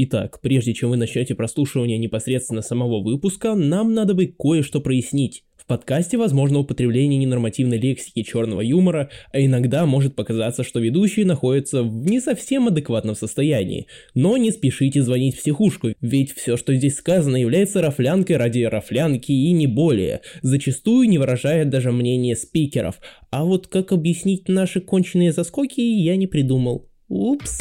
Итак, прежде чем вы начнете прослушивание непосредственно самого выпуска, нам надо бы кое-что прояснить. В подкасте возможно употребление ненормативной лексики черного юмора, а иногда может показаться, что ведущий находится в не совсем адекватном состоянии. Но не спешите звонить в психушку, ведь все, что здесь сказано, является рафлянкой ради рафлянки и не более, зачастую не выражает даже мнение спикеров. А вот как объяснить наши конченые заскоки, я не придумал. Упс.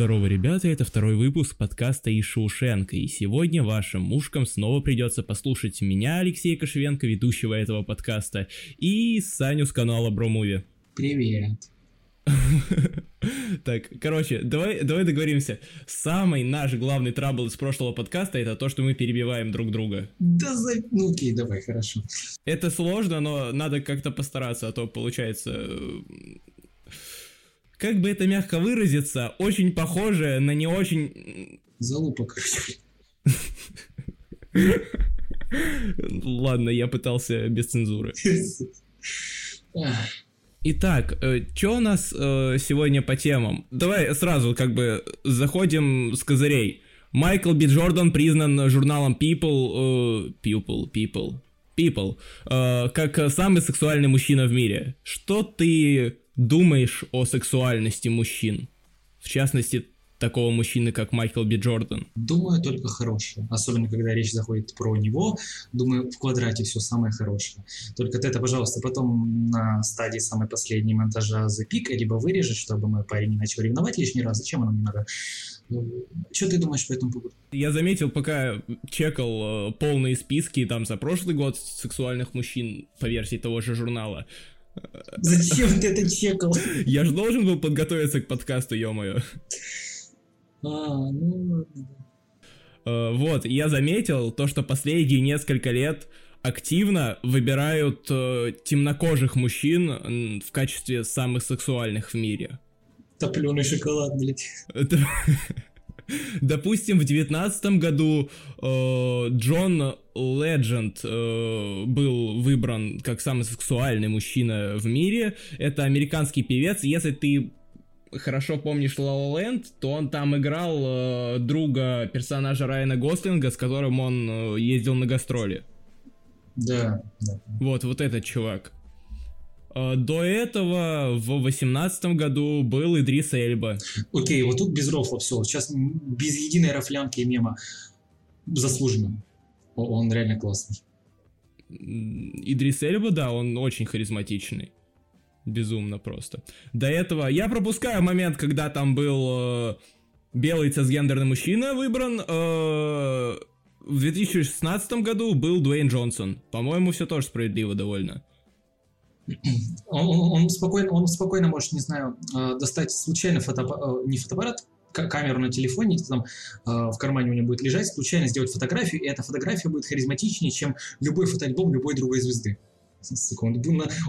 Здорово, ребята, это второй выпуск подкаста Ишушенко, и сегодня вашим мушкам снова придется послушать меня, Алексея Кошевенко, ведущего этого подкаста, и Саню с канала Бромуви. Привет. Так, короче, давай, давай договоримся. Самый наш главный трабл из прошлого подкаста это то, что мы перебиваем друг друга. Да за... Ну окей, давай, хорошо. Это сложно, но надо как-то постараться, а то получается э, как бы это мягко выразиться, очень похоже на не очень... Залупа, короче. Ладно, я пытался без цензуры. Итак, э, что у нас э, сегодня по темам? Давай сразу как бы заходим с козырей. Майкл Би Джордан признан журналом People, э, People, People, People, как самый сексуальный мужчина в мире. Что ты думаешь о сексуальности мужчин? В частности, такого мужчины, как Майкл Би Джордан? Думаю, только хорошее. Особенно, когда речь заходит про него. Думаю, в квадрате все самое хорошее. Только ты это, пожалуйста, потом на стадии самой последней монтажа запикай, либо вырежешь, чтобы мой парень не начал ревновать лишний раз. Зачем оно мне надо? Что ты думаешь по этому поводу? Я заметил, пока чекал э, полные списки там за прошлый год сексуальных мужчин по версии того же журнала, Зачем ты это чекал? Я же должен был подготовиться к подкасту, ё-моё. А, ну э, Вот, я заметил то, что последние несколько лет активно выбирают э, темнокожих мужчин в качестве самых сексуальных в мире. Топленый шоколад, блядь. Допустим, в девятнадцатом году э, Джон Ледженд э, был выбран как самый сексуальный мужчина в мире. Это американский певец. Если ты хорошо помнишь La La Land, то он там играл э, друга персонажа Райана Гослинга, с которым он э, ездил на гастроли. Да, да. Вот, вот этот чувак. Э, до этого в восемнадцатом году был Идрис Эльба. Окей, вот тут без рофла все. Сейчас без единой рафлянки и мема. Заслуженно. Он реально классный. Идрис Эльба, да, он очень харизматичный. Безумно просто. До этого я пропускаю момент, когда там был э, белый цисгендерный мужчина выбран. Э, в 2016 году был Дуэйн Джонсон. По-моему, все тоже справедливо довольно. Он, он, спокойно, он спокойно может, не знаю, э, достать случайно фотоаппарат, э, не фотоаппарат, камеру на телефоне, там э, в кармане у него будет лежать, случайно сделать фотографию, и эта фотография будет харизматичнее, чем любой фотоальбом любой другой звезды. Секунду.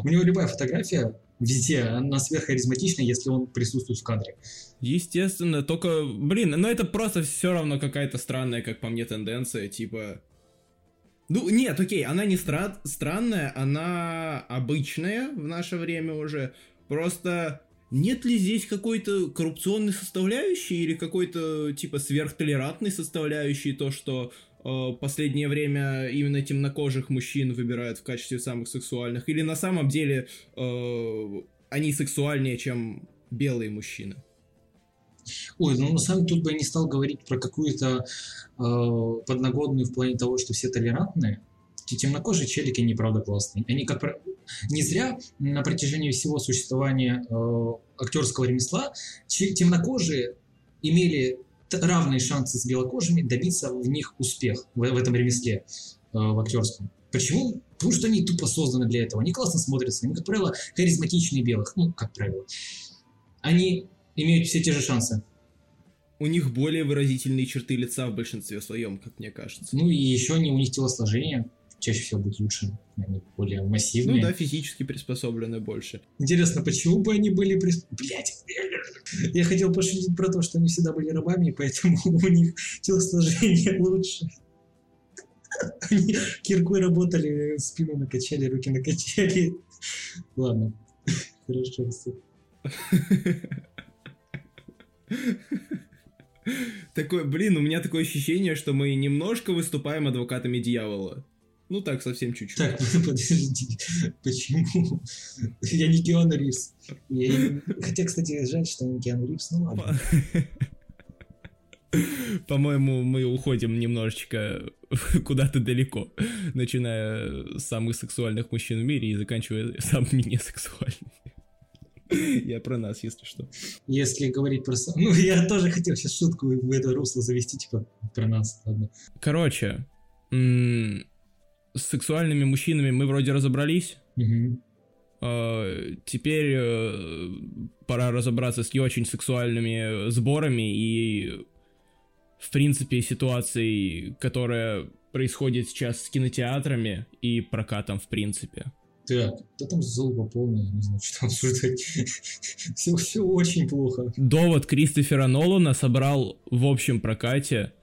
У него любая фотография везде, она сверххаризматична, если он присутствует в кадре. Естественно, только, блин, но это просто все равно какая-то странная, как по мне, тенденция, типа... Ну, нет, окей, она не стра- странная, она обычная в наше время уже. Просто нет ли здесь какой-то коррупционной составляющей или какой-то типа сверхтолерантной составляющей, то, что э, последнее время именно темнокожих мужчин выбирают в качестве самых сексуальных, или на самом деле э, они сексуальнее, чем белые мужчины? Ой, ну на самом деле тут бы я не стал говорить про какую-то э, подногодную в плане того, что все толерантные. Темнокожие челики, неправда, классные. Они как не зря на протяжении всего существования э, актерского ремесла темнокожие имели равные шансы с белокожими добиться в них успех в, в этом ремесле э, в актерском. Почему? Потому что они тупо созданы для этого. Они классно смотрятся. Они, как правило, харизматичнее белых. Ну, как правило. Они имеют все те же шансы. У них более выразительные черты лица в большинстве своем, как мне кажется. Ну и еще они, у них телосложение чаще всего быть лучше, они более массивные. Ну да, физически приспособлены больше. Интересно, почему бы они были прис... Блять, я хотел пошутить про то, что они всегда были рабами, и поэтому у них телосложение лучше. Они киркой работали, спину накачали, руки накачали. Ладно, хорошо, все. Такое, блин, у меня такое ощущение, что мы немножко выступаем адвокатами дьявола. Ну так, совсем чуть-чуть. Так, подожди, почему? Я не Киану Ривз. Я... Хотя, кстати, жаль, что не Киану Ривз, ну ладно. По-моему, мы уходим немножечко куда-то далеко, начиная с самых сексуальных мужчин в мире и заканчивая самыми несексуальными. Я про нас, если что. Если говорить про... Ну, я тоже хотел сейчас шутку в это русло завести, типа, про нас, ладно. Короче, с сексуальными мужчинами мы вроде разобрались. Угу. Теперь э, пора разобраться с не очень сексуальными сборами и, в принципе, ситуацией, которая происходит сейчас с кинотеатрами и прокатом в принципе. Так, да там залупа полная, не знаю, что там обсуждать. все, все очень плохо. Довод Кристофера Нолана собрал в общем прокате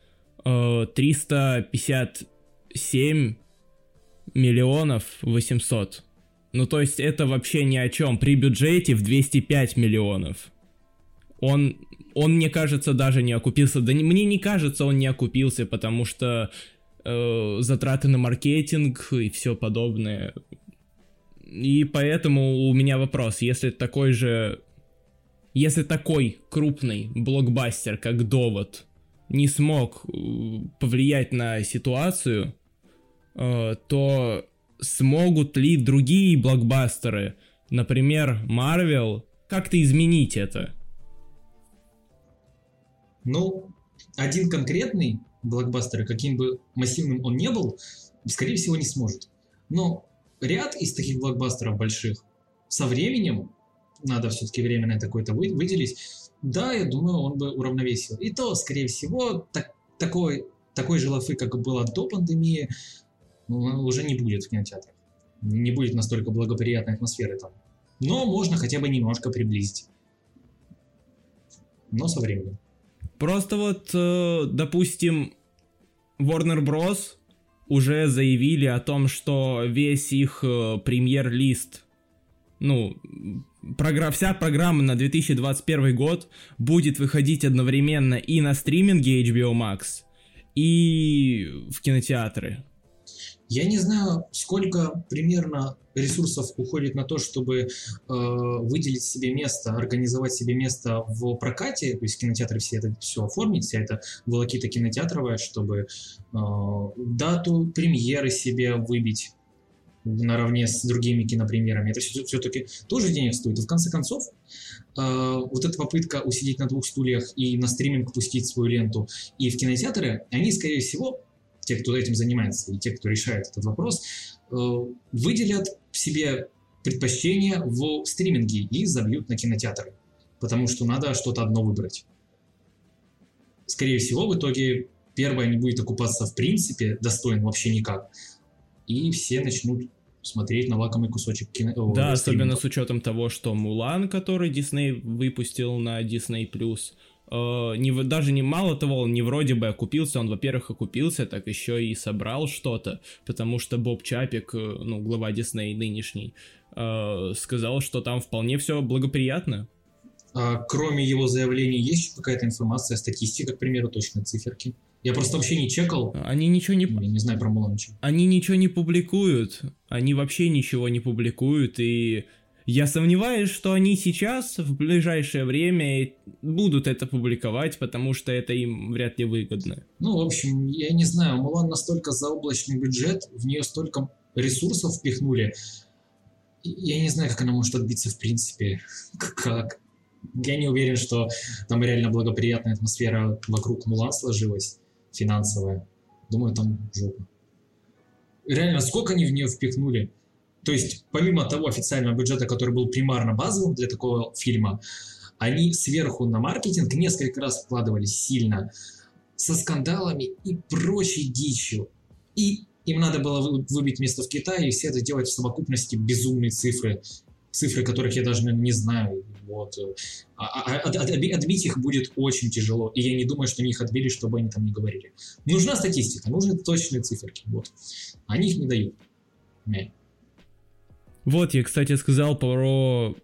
э, 357 миллионов 800. Ну, то есть это вообще ни о чем. При бюджете в 205 миллионов. Он, он мне кажется, даже не окупился. Да не, мне не кажется, он не окупился, потому что э, затраты на маркетинг и все подобное и поэтому у меня вопрос, если такой же... Если такой крупный блокбастер, как «Довод», не смог э, повлиять на ситуацию, э, то смогут ли другие блокбастеры, например, Marvel, как-то изменить это? Ну, один конкретный блокбастер, каким бы массивным он не был, скорее всего, не сможет. Но ряд из таких блокбастеров больших со временем, надо все-таки время на это какое-то выделить, да, я думаю, он бы уравновесил. И то, скорее всего, так, такой, такой же лафы, как было до пандемии, ну, уже не будет в кинотеатрах. Не будет настолько благоприятной атмосферы там. Но можно хотя бы немножко приблизить. Но со временем. Просто вот, э, допустим, Warner Bros уже заявили о том, что весь их э, премьер-лист, ну, програ- вся программа на 2021 год будет выходить одновременно и на стриминге HBO Max, и в кинотеатры. Я не знаю, сколько примерно ресурсов уходит на то, чтобы э, выделить себе место, организовать себе место в прокате, то есть кинотеатры все это все оформить, вся эта волокита кинотеатровая, чтобы э, дату премьеры себе выбить наравне с другими кинопремьерами. Это все, все-таки тоже денег стоит. В конце концов, э, вот эта попытка усидеть на двух стульях и на стриминг пустить свою ленту и в кинотеатры, они, скорее всего, те, кто этим занимается, и те, кто решает этот вопрос, э, выделят себе предпочтение в стриминге и забьют на кинотеатры, потому что надо что-то одно выбрать. Скорее всего, в итоге первое не будет окупаться в принципе достойно вообще никак, и все начнут смотреть на лакомый кусочек кино. Да, особенно с учетом того, что Мулан, который Дисней выпустил на Disney+, э, не, даже не мало того, он не вроде бы окупился, он, во-первых, окупился, так еще и собрал что-то, потому что Боб Чапик, э, ну, глава Дисней нынешний, э, сказал, что там вполне все благоприятно. А кроме его заявлений, есть какая-то информация, статистика, к примеру, точно циферки? Я просто вообще не чекал. Они ничего не... Я не знаю про Муланча. Они ничего не публикуют. Они вообще ничего не публикуют, и я сомневаюсь, что они сейчас, в ближайшее время, будут это публиковать, потому что это им вряд ли выгодно. Ну, в общем, я не знаю, Мулан настолько заоблачный бюджет, в нее столько ресурсов впихнули. Я не знаю, как она может отбиться в принципе. Как? Я не уверен, что там реально благоприятная атмосфера вокруг Мулан сложилась, финансовая. Думаю, там жопа. Реально, сколько они в нее впихнули? То есть, помимо того официального бюджета, который был примарно базовым для такого фильма, они сверху на маркетинг несколько раз вкладывались сильно, со скандалами и прочей дичью. И им надо было вы- выбить место в Китае, и все это делать в совокупности безумные цифры, цифры которых я даже не знаю. Вот. А, а- а- от- отби- отбить их будет очень тяжело, и я не думаю, что они их отбили, чтобы они там не говорили. Нужна статистика, нужны точные циферки. Вот. Они их не дают. Не. Вот, я, кстати, сказал про,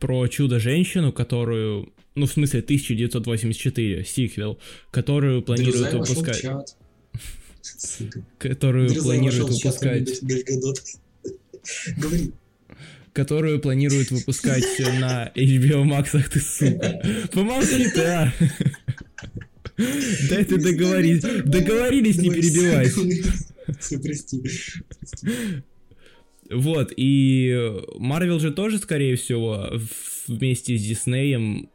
про Чудо-женщину, которую... Ну, в смысле, 1984, сиквел, которую планируют в выпускать... Которую планируют выпускать... Говори. Которую планируют выпускать на HBO Max, ах ты сука. Помолчи ты, а! Дай ты договорить. Договорились, не перебивай. Прости. Вот, и Марвел же тоже, скорее всего, вместе с Диснеем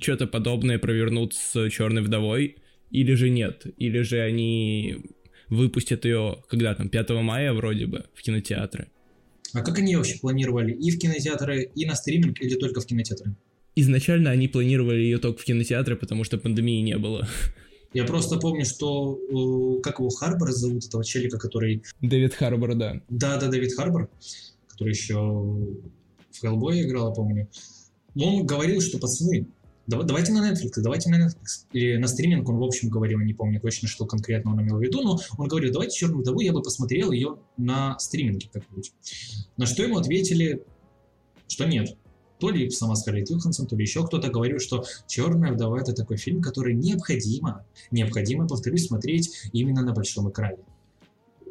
что-то подобное провернут с Черной вдовой, или же нет, или же они выпустят ее, когда там, 5 мая вроде бы, в кинотеатры. А как они вообще планировали? И в кинотеатры, и на стриминг, или только в кинотеатры? Изначально они планировали ее только в кинотеатры, потому что пандемии не было. Я просто помню, что... э, Как его, Харбор зовут, этого челика, который... Дэвид Харбор, да. Да, да, Дэвид Харбор, который еще в Хеллбое играл, я помню. Он говорил, что, пацаны, дава- давайте на Netflix, давайте на Netflix. Или на стриминг он, в общем, говорил, не помню точно, что конкретно он имел в виду, но он говорил, давайте «Черную вдову», я бы посмотрел ее на стриминге как-нибудь. На что ему ответили, что нет. То ли сама Скарлетт Йоханссон, то ли еще кто-то говорил, что «Черная вдова» — это такой фильм, который необходимо, необходимо, повторюсь, смотреть именно на большом экране.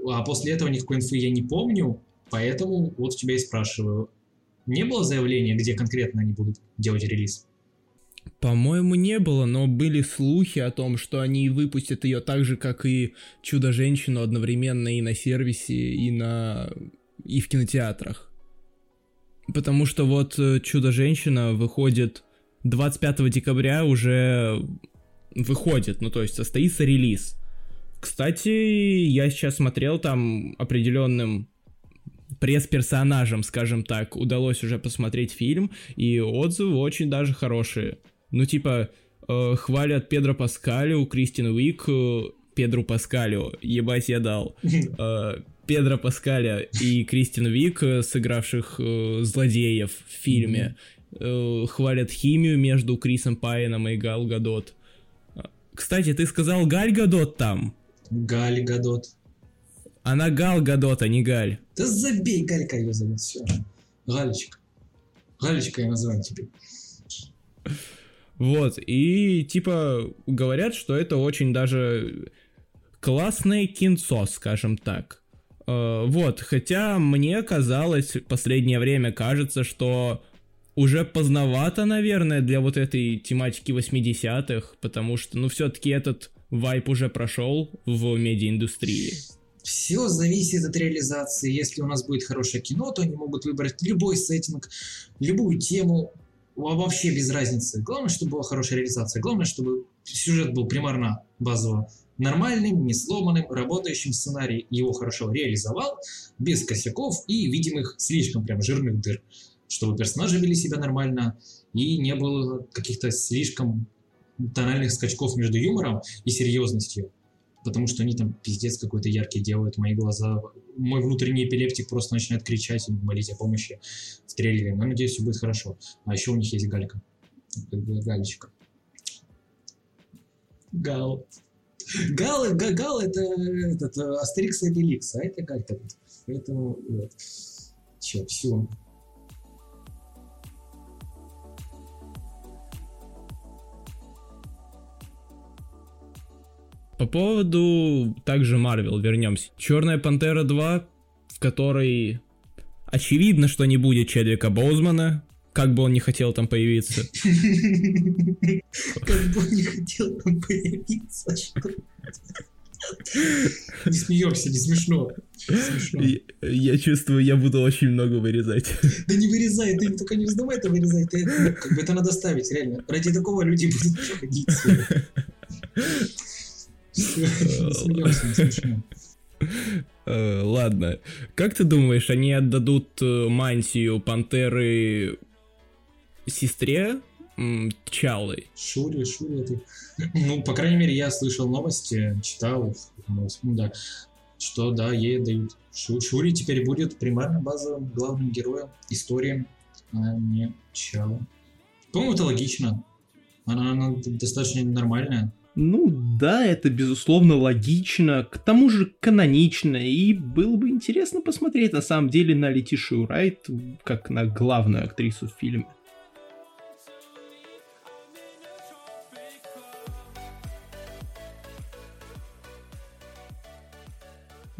А после этого никакой инфы я не помню, поэтому вот у тебя и спрашиваю. Не было заявления, где конкретно они будут делать релиз? По-моему, не было, но были слухи о том, что они выпустят ее так же, как и Чудо-женщину одновременно и на сервисе, и на и в кинотеатрах. Потому что вот э, Чудо-женщина выходит 25 декабря уже выходит, ну то есть состоится релиз. Кстати, я сейчас смотрел там определенным пресс-персонажам, скажем так, удалось уже посмотреть фильм, и отзывы очень даже хорошие. Ну, типа, э, хвалят Педро Паскалю, Кристин Уик, э, Педру Паскалю, ебать я дал. Э, Педро Паскаля и Кристин Вик, э, сыгравших э, злодеев в фильме, э, хвалят химию между Крисом Пайном и Гал Гадот. А, Кстати, ты сказал Галь Гадот там. Галь Гадот. Она Гал Гадот, а не Галь. Да забей, Галька ее зовут, все. Галечка. Галечка я называю теперь. Вот, и типа говорят, что это очень даже классное кинцо, скажем так. Э, Вот, хотя мне казалось, в последнее время кажется, что уже поздновато, наверное, для вот этой тематики 80-х, потому что, ну, все-таки этот вайп уже прошел в медиаиндустрии. Все зависит от реализации. Если у нас будет хорошее кино, то они могут выбрать любой сеттинг, любую тему, Во- вообще без разницы. Главное, чтобы была хорошая реализация. Главное, чтобы сюжет был примарно базово нормальным, не сломанным, работающим сценарий его хорошо реализовал, без косяков и видимых слишком прям жирных дыр, чтобы персонажи вели себя нормально и не было каких-то слишком тональных скачков между юмором и серьезностью. Потому что они там пиздец какой-то яркий делают, мои глаза, мой внутренний эпилептик просто начинает кричать и молить о помощи в трейлере. Но надеюсь, все будет хорошо. А еще у них есть галька. Галечка. Гал. Гал, га- гал это этот, э, Астерикс и Обеликс, а это галька. тут. Поэтому вот. Че, все. По поводу также Марвел вернемся. Черная Пантера 2, в которой очевидно, что не будет Чедвика Боузмана, как бы он не хотел там появиться. Как бы он не хотел там появиться. что Не смеемся, не смешно. Я чувствую, я буду очень много вырезать. Да не вырезай, ты только не вздумай это вырезать. ты- ну, как бы это надо ставить, реально. Ради такого люди будут ходить. Не смеемся, не смешно. Э, Ладно. Как ты думаешь, они отдадут э, мантию Пантеры сестре м, Чалой? Шури, Шури, это... Ну, по крайней мере, я слышал новости, читал их, ну, да, что да, ей дают. Шу- Шури теперь будет примарно базовым главным героем истории, а не Чао. По-моему, это логично. Она, она достаточно нормальная. Ну да, это безусловно логично, к тому же канонично, и было бы интересно посмотреть на самом деле на Летишию Райт как на главную актрису в фильме.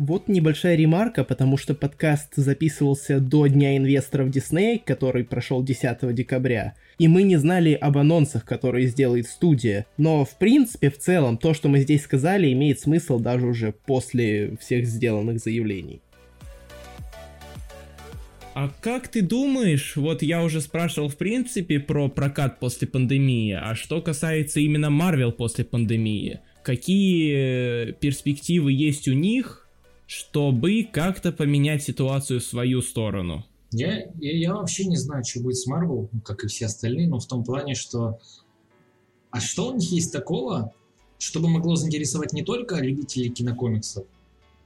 Вот небольшая ремарка, потому что подкаст записывался до Дня инвесторов Дисней, который прошел 10 декабря, и мы не знали об анонсах, которые сделает студия. Но, в принципе, в целом, то, что мы здесь сказали, имеет смысл даже уже после всех сделанных заявлений. А как ты думаешь, вот я уже спрашивал в принципе про прокат после пандемии, а что касается именно Марвел после пандемии, какие перспективы есть у них, чтобы как-то поменять ситуацию в свою сторону? Я, я, я вообще не знаю, что будет с Марвел, как и все остальные, но в том плане, что... А что у них есть такого, чтобы могло заинтересовать не только любителей кинокомиксов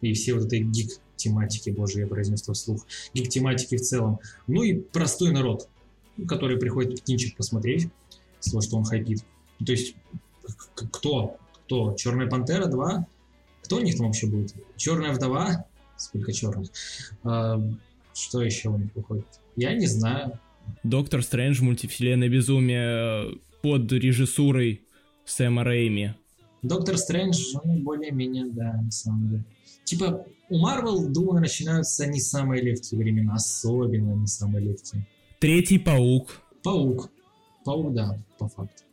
и все вот этой гик-тематики, боже, я произнес это вслух, гик-тематики в целом, ну и простой народ, который приходит кинчик посмотреть, с того, что он хайпит. То есть, кто? Кто? Черная пантера 2? Кто у них там вообще будет? Черная вдова? Сколько черных? А, что еще у них выходит? Я не знаю. Доктор Стрэндж, мультивселенная безумие под режиссурой Сэма Рэйми. Доктор Стрэндж, ну, более-менее, да, на самом деле. Типа, у Марвел, думаю, начинаются не самые легкие времена, особенно не самые легкие. Третий паук. Паук. Паук, да, по факту.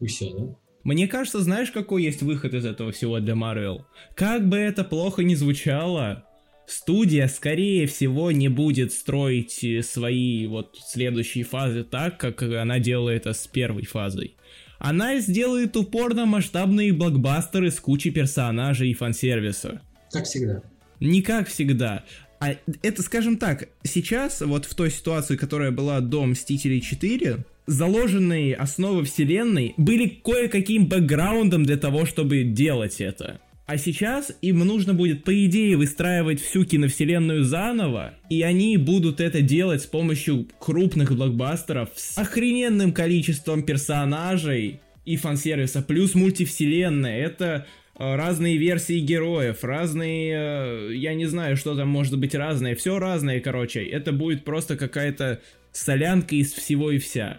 И все, да? Мне кажется, знаешь, какой есть выход из этого всего для Marvel? Как бы это плохо ни звучало, студия, скорее всего, не будет строить свои вот следующие фазы так, как она делала это с первой фазой. Она сделает упорно масштабные блокбастеры с кучей персонажей и фан-сервиса. Как всегда. Не как всегда. А это, скажем так, сейчас, вот в той ситуации, которая была до Мстителей 4, заложенные основы вселенной были кое-каким бэкграундом для того, чтобы делать это. А сейчас им нужно будет, по идее, выстраивать всю киновселенную заново, и они будут это делать с помощью крупных блокбастеров с охрененным количеством персонажей и фан-сервиса, плюс мультивселенная. Это э, разные версии героев, разные, э, я не знаю, что там может быть разное, все разное, короче. Это будет просто какая-то солянка из всего и вся.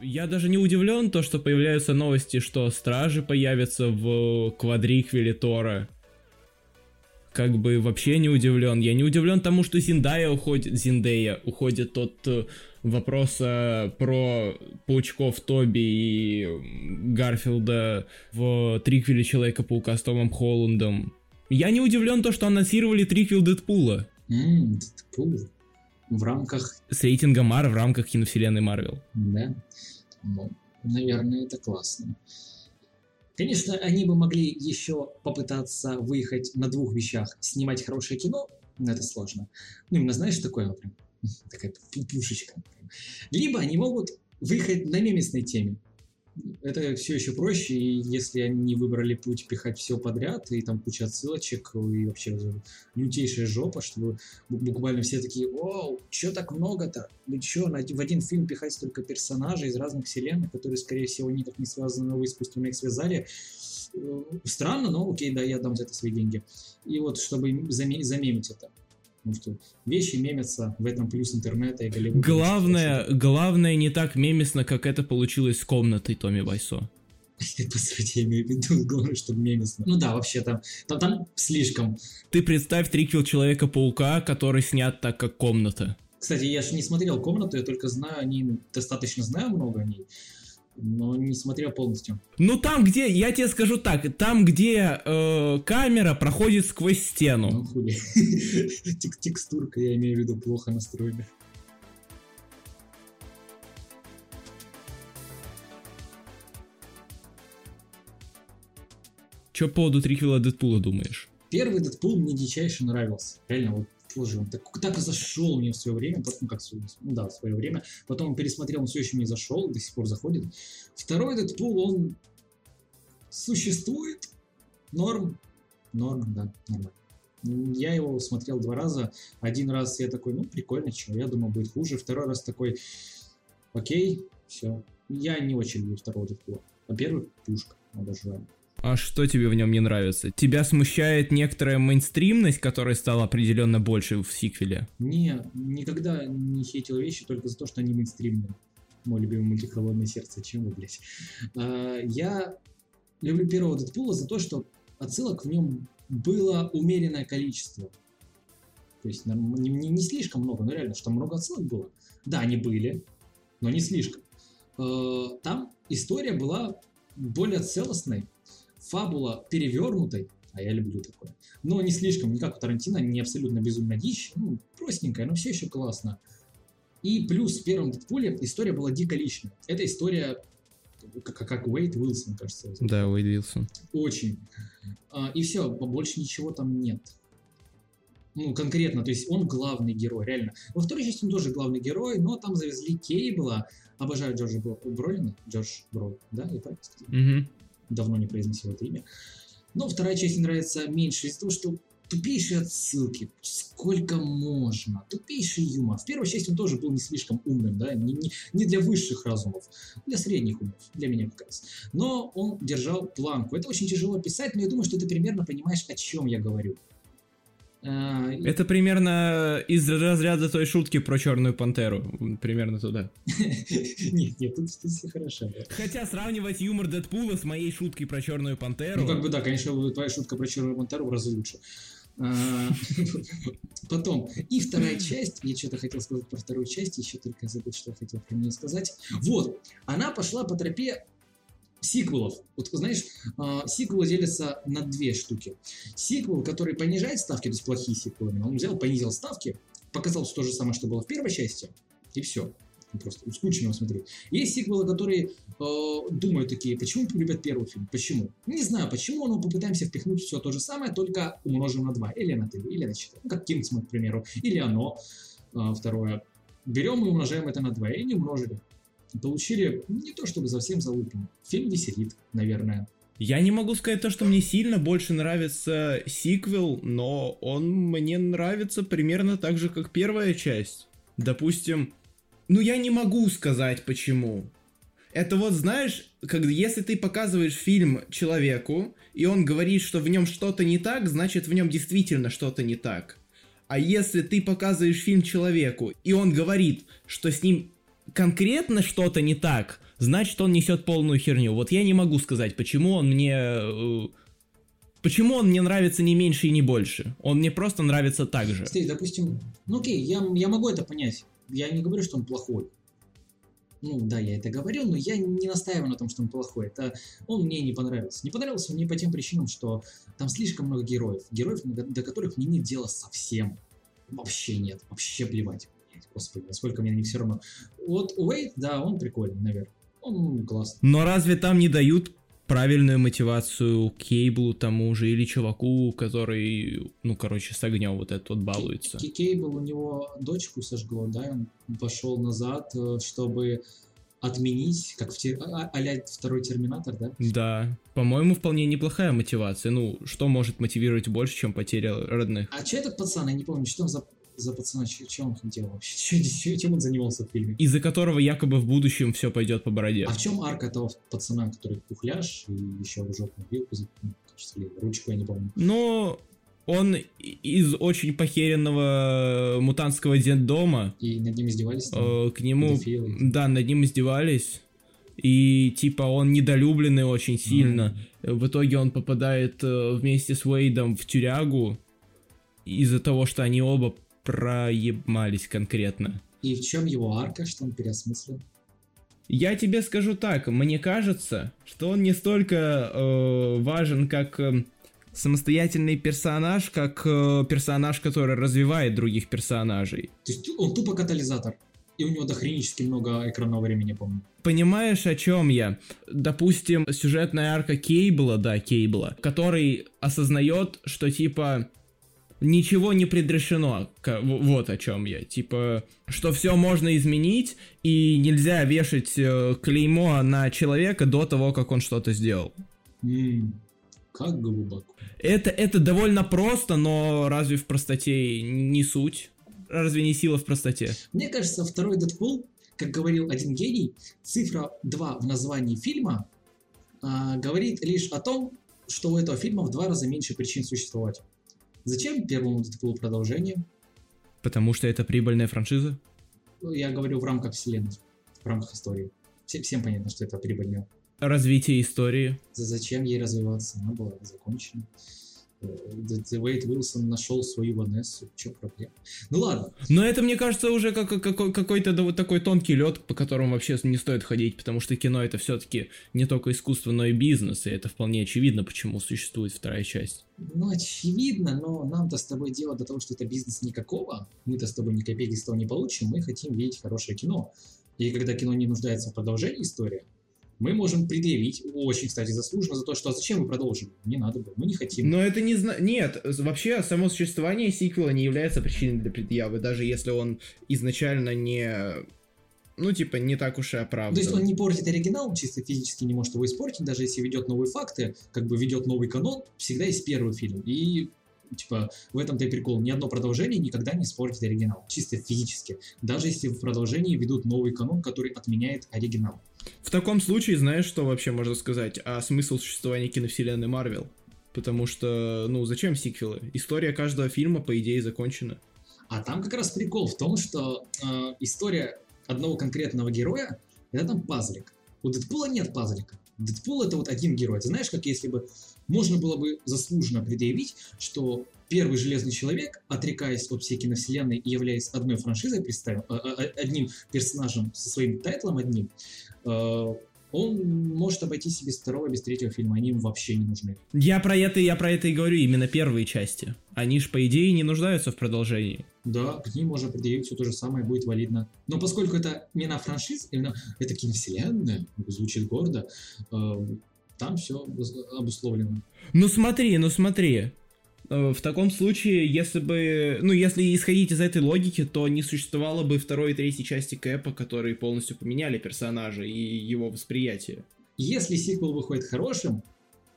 Я даже не удивлен то, что появляются новости, что стражи появятся в квадриквеле Тора. Как бы вообще не удивлен. Я не удивлен тому, что Зиндая уходит. Зиндея уходит тот э, вопрос э, про паучков Тоби и Гарфилда в триквеле Человека-паука с Томом Холландом. Я не удивлен то, что анонсировали триквел Дэдпула. Дэдпул в рамках... С рейтингом Мар в рамках киновселенной Марвел. Да. Ну, наверное, это классно. Конечно, они бы могли еще попытаться выехать на двух вещах. Снимать хорошее кино, но это сложно. Ну, именно знаешь, такое прям, такая пушечка. Либо они могут выехать на мемесной теме это все еще проще, и если они выбрали путь пихать все подряд, и там куча отсылочек, и вообще лютейшая жопа, что буквально все такие, вау, что так много-то? Вы что, в один фильм пихать столько персонажей из разных вселенных, которые, скорее всего, никак не связаны, но вы искусственно их связали? Э, странно, но окей, да, я дам за это свои деньги. И вот, чтобы замемить это. Потому что вещи мемятся, в этом плюс интернета и Голливуда. Главное, главное не так мемесно, как это получилось с комнатой Томми Вайсо. По сути, я имею в виду, главное, чтобы мемесно. Ну да, вообще там, там, там слишком. Ты представь триквел Человека-паука, который снят так, как комната. Кстати, я же не смотрел комнату, я только знаю о ней, достаточно знаю много о ней но не смотрел полностью. Ну там, где, я тебе скажу так, там, где э, камера проходит сквозь стену. Ну хули. Текстурка, я имею в виду, плохо настроена. Че по поводу триквела Дэдпула думаешь? Первый Дэдпул мне дичайше нравился. Реально, вот тоже он так, так и зашел мне в свое время, ну как ну да, в свое время, потом он пересмотрел, он все еще не зашел, до сих пор заходит. Второй Дэдпул, он существует, норм, норм, да, нормально. Я его смотрел два раза. Один раз я такой, ну, прикольно, чего, я думал, будет хуже. Второй раз такой, окей, все. Я не очень люблю второго Дэдпула. А первый — пушка, обожаю. А что тебе в нем не нравится? Тебя смущает некоторая мейнстримность, которая стала определенно больше в сиквеле? Не, никогда не хейтил вещи только за то, что они мейнстримные. Мой любимый мультик «Холодное сердце». Чем вы, блядь? А, я люблю первого Дэдпула за то, что отсылок в нем было умеренное количество. То есть не, слишком много, но реально, что много отсылок было. Да, они были, но не слишком. А, там история была более целостной, фабула перевернутой, а я люблю такое. Но не слишком, не как у Тарантино, не абсолютно безумно дичь, ну, простенькая, но все еще классно. И плюс в первом Дэдпуле история была дико личная. Это история как, как Уэйд Уилсон, кажется. Да, Уэйд Уилсон. Очень. А, и все, больше ничего там нет. Ну, конкретно, то есть он главный герой, реально. Во второй части он тоже главный герой, но там завезли Кейбла. Обожаю Джорджа Бролина. Джордж Брол, да, я правильно сказал? Угу давно не произносил это имя. Но вторая часть мне нравится меньше из-за того, что тупейшие отсылки, сколько можно, тупейший юмор. В первой части он тоже был не слишком умным, да, не, не, не для высших разумов, для средних умов, для меня как раз. Но он держал планку. Это очень тяжело писать, но я думаю, что ты примерно понимаешь, о чем я говорю. А, Это примерно из разряда той шутки про Черную Пантеру. Примерно туда. Нет, нет, тут, все хорошо. Хотя сравнивать юмор Дэдпула с моей шуткой про Черную Пантеру... Ну, как бы да, конечно, твоя шутка про Черную Пантеру в разы лучше. А, потом, и вторая часть, я что-то хотел сказать про вторую часть, еще только забыл, что я хотел про нее сказать. Вот, она пошла по тропе сиквелов. Вот знаешь, а, сиквелы делятся на две штуки. Сиквел, который понижает ставки, то есть плохие сиквелы, он взял, понизил ставки, показал то же самое, что было в первой части, и все. Просто скучно смотреть. Есть сиквелы, которые э, думают такие, почему любят первый фильм? Почему? Не знаю, почему, но попытаемся впихнуть все то же самое, только умножим на 2, или на 3, или на 4. Ну, как Кингсман, к примеру, или оно, э, второе. Берем и умножаем это на 2, и не умножили получили не то чтобы совсем залупину. Фильм веселит, наверное. Я не могу сказать то, что мне сильно больше нравится сиквел, но он мне нравится примерно так же, как первая часть. Допустим, ну я не могу сказать почему. Это вот, знаешь, когда если ты показываешь фильм человеку, и он говорит, что в нем что-то не так, значит в нем действительно что-то не так. А если ты показываешь фильм человеку, и он говорит, что с ним конкретно что-то не так, значит он несет полную херню. Вот я не могу сказать, почему он мне... Э, почему он мне нравится не меньше и не больше. Он мне просто нравится так же. Смотри, допустим, ну окей, я, я могу это понять. Я не говорю, что он плохой. Ну да, я это говорил, но я не настаиваю на том, что он плохой. Это он мне не понравился. Не понравился мне по тем причинам, что там слишком много героев. Героев, до, до которых мне нет дела совсем. Вообще нет. Вообще плевать господи, насколько мне не все равно. Вот Уэйт, да, он прикольный, наверное. Он классный. Но разве там не дают правильную мотивацию Кейблу тому же или чуваку, который, ну, короче, с огнем вот этот вот балуется. Кейбл у него дочку сожгло, да, он пошел назад, э, чтобы отменить, как в тер... а, а второй Терминатор, да? Да. По-моему, вполне неплохая мотивация. Ну, что может мотивировать больше, чем потеря родных? А что этот пацан, я не помню, что он за за пацана, чем он делал вообще? Чем он занимался в фильме? Из-за которого якобы в будущем все пойдет по бороде. А в чем арка этого пацана, который пухляш и еще в жопу вилку, кажется, ручку, я не помню. Ну, он из очень похеренного мутантского детдома. И над ним издевались? Там, э, к нему, педофилы. да, над ним издевались. И типа он недолюбленный очень сильно. Mm. В итоге он попадает э, вместе с Уэйдом в тюрягу из-за того, что они оба проебались конкретно. И в чем его арка, что он переосмыслил? Я тебе скажу так, мне кажется, что он не столько э, важен как э, самостоятельный персонаж, как э, персонаж, который развивает других персонажей. То есть он тупо катализатор. И у него дохренически много экранного времени, помню. Понимаешь, о чем я? Допустим, сюжетная арка Кейбла, да, Кейбла, который осознает, что типа ничего не предрешено. Вот о чем я. Типа, что все можно изменить, и нельзя вешать э, клеймо на человека до того, как он что-то сделал. Mm. Как глубоко. Это, это довольно просто, но разве в простоте не суть? Разве не сила в простоте? Мне кажется, второй Дэдпул, как говорил один гений, цифра 2 в названии фильма а, говорит лишь о том, что у этого фильма в два раза меньше причин существовать. Зачем первому Дэдпулу продолжение? Потому что это прибыльная франшиза? Я говорю в рамках вселенной, в рамках истории. Всем, всем понятно, что это прибыльно. Развитие истории. Зачем ей развиваться? Она была закончена. Уэйд Уилсон нашел свою Ванессу. Че проблема? Ну ладно. Но это, мне кажется, уже как, как, какой-то да, вот такой тонкий лед, по которому вообще не стоит ходить, потому что кино это все-таки не только искусство, но и бизнес, и это вполне очевидно, почему существует вторая часть. Ну, очевидно, но нам-то с тобой дело до того, что это бизнес никакого. Мы-то с тобой ни копейки с того не получим, мы хотим видеть хорошее кино. И когда кино не нуждается в продолжении истории, мы можем предъявить, очень, кстати, заслуженно, за то, что а зачем вы продолжили? Не надо было, мы не хотим. Но это не зна... Нет, вообще само существование сиквела не является причиной для предъявы, даже если он изначально не... Ну, типа, не так уж и оправдан. То есть он не портит оригинал, чисто физически не может его испортить, даже если ведет новые факты, как бы ведет новый канон, всегда есть первый фильм. И Типа, в этом-то и прикол. Ни одно продолжение никогда не испортит оригинал. Чисто физически. Даже если в продолжении ведут новый канон, который отменяет оригинал. В таком случае, знаешь, что вообще можно сказать? А смысл существования киновселенной Марвел? Потому что, ну, зачем сиквелы? История каждого фильма, по идее, закончена. А там как раз прикол в том, что э, история одного конкретного героя это там пазлик. У Дэдпула нет пазлика. Дэдпул это вот один герой. Ты знаешь, как если бы можно было бы заслуженно предъявить, что первый Железный Человек, отрекаясь от всей киновселенной и являясь одной франшизой, представил, а, а, одним персонажем со своим тайтлом одним, э, он может обойтись без второго, без третьего фильма, они ему вообще не нужны. Я про это, я про это и говорю, именно первые части. Они ж, по идее, не нуждаются в продолжении. Да, к ним можно предъявить все то же самое, будет валидно. Но поскольку это именно франшиз, именно это киновселенная, звучит гордо, э, там все обусловлено. Ну смотри, ну смотри. Э, в таком случае, если бы, ну, если исходить из этой логики, то не существовало бы второй и третьей части Кэпа, которые полностью поменяли персонажа и его восприятие. Если сиквел выходит хорошим,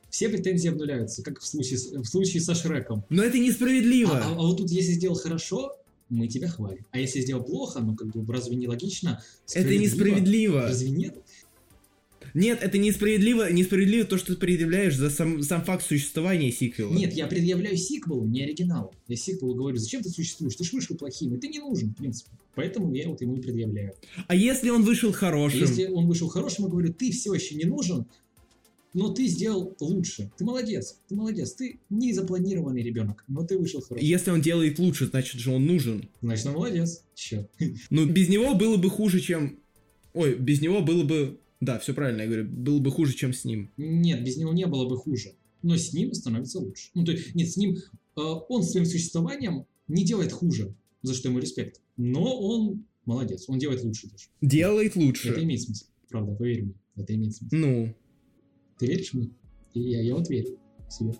все претензии обнуляются, как в случае, в случае со Шреком. Но это несправедливо. А, а, а вот тут, если сделал хорошо, мы тебя хвалим. А если сделал плохо, ну как бы разве не логично? Это несправедливо. Разве нет? Нет, это несправедливо, несправедливо то, что ты предъявляешь за сам, сам факт существования сиквела. Нет, я предъявляю сиквелу, не оригинал. Я сиквелу говорю, зачем ты существуешь? Ты ж вышел плохим, и ты не нужен, в принципе. Поэтому я вот ему и предъявляю. А если он вышел хорошим? Если он вышел хорошим, я говорю, ты все еще не нужен, но ты сделал лучше. Ты молодец, ты молодец. Ты не запланированный ребенок, но ты вышел хороший. Если он делает лучше, значит же он нужен. Значит, он молодец. Че? Ну, без него было бы хуже, чем... Ой, без него было бы да, все правильно, я говорю, было бы хуже, чем с ним. Нет, без него не было бы хуже. Но с ним становится лучше. Ну, то есть, нет, с ним э, он своим существованием не делает хуже, за что ему респект. Но он молодец, он делает лучше даже. Делает лучше. Это имеет смысл. Правда, поверь мне, это имеет смысл. Ну. Ты веришь мне? Я, я вот верю себе.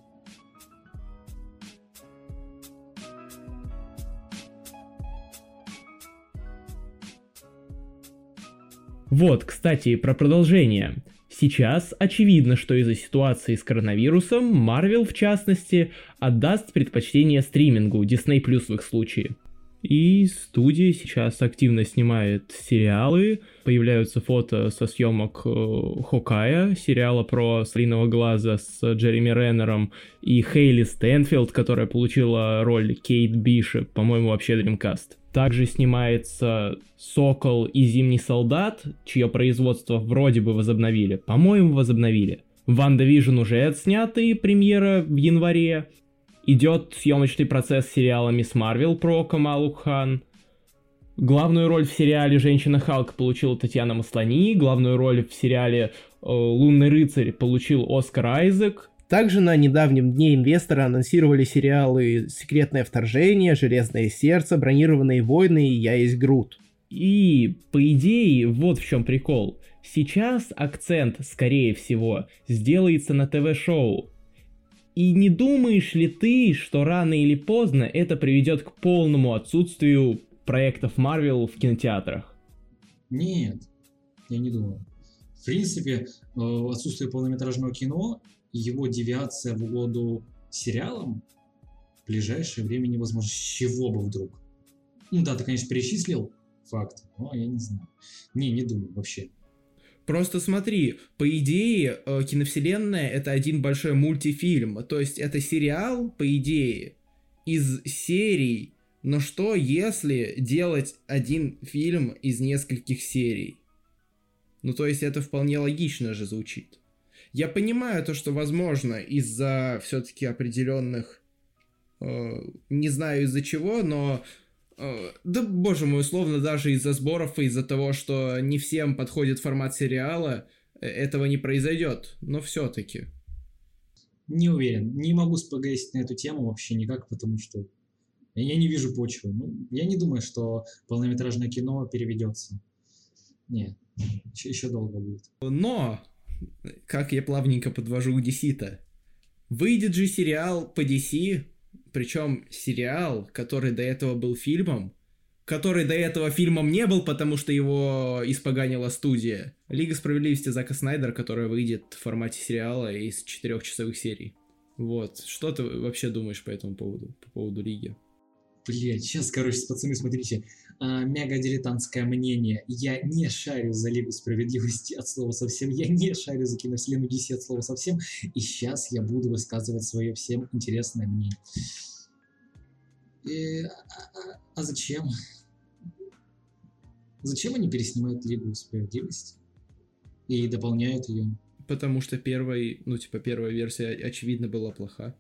Вот, кстати, про продолжение. Сейчас очевидно, что из-за ситуации с коронавирусом Marvel, в частности, отдаст предпочтение стримингу, Disney Plus в их случае. И студия сейчас активно снимает сериалы. Появляются фото со съемок э, Хокая, сериала про Соколиного Глаза с Джереми Реннером, и Хейли Стайнфелд, которая получила роль Кейт Бишоп, по-моему, вообще dream cast. Также снимается «Сокол» и «Зимний солдат», чье производство вроде бы возобновили. По-моему, возобновили. «WandaVision» уже отснята премьера в январе. Идет съемочный процесс сериала «Мисс Марвел» про Камалу Хан. Главную роль в сериале «Женщина Халк» получила Татьяна Маслани, главную роль в сериале э, «Лунный рыцарь» получил Оскар Айзек, также на недавнем дне инвестора анонсировали сериалы «Секретное вторжение», «Железное сердце», «Бронированные войны» и «Я есть Грут». И, по идее, вот в чем прикол. Сейчас акцент, скорее всего, сделается на ТВ-шоу. И не думаешь ли ты, что рано или поздно это приведет к полному отсутствию проектов Марвел в кинотеатрах? Нет, я не думаю. В принципе, э, отсутствие полнометражного кино его девиация в угоду сериалам в ближайшее время невозможно. С чего бы вдруг? Ну да, ты, конечно, перечислил факт, но я не знаю. Не, не думаю вообще. Просто смотри, по идее, э, киновселенная это один большой мультифильм. То есть это сериал, по идее, из серий. Но что если делать один фильм из нескольких серий? Ну, то есть это вполне логично же звучит. Я понимаю то, что возможно из-за все-таки определенных, э, не знаю из-за чего, но Э, да, боже мой, условно, даже из-за сборов и из-за того, что не всем подходит формат сериала, э, этого не произойдет. Но все-таки. Не уверен. Не могу спогасить на эту тему вообще никак, потому что я не вижу почвы. Ну, я не думаю, что полнометражное кино переведется. Не, еще, еще долго будет. Но, как я плавненько подвожу к DC-то, выйдет же сериал по DC причем сериал, который до этого был фильмом, который до этого фильмом не был, потому что его испоганила студия. Лига справедливости Зака Снайдера, которая выйдет в формате сериала из четырехчасовых серий. Вот. Что ты вообще думаешь по этому поводу, по поводу Лиги? Блять, сейчас, короче, пацаны, смотрите, а, мега дилетантское мнение. Я не шарю за Лигу Справедливости от слова совсем, я не шарю за киновселенную DC от слова совсем, и сейчас я буду высказывать свое всем интересное мнение. И, а, а, а зачем? Зачем они переснимают Лигу Справедливости и дополняют ее? Потому что первой, ну типа первая версия очевидно была плоха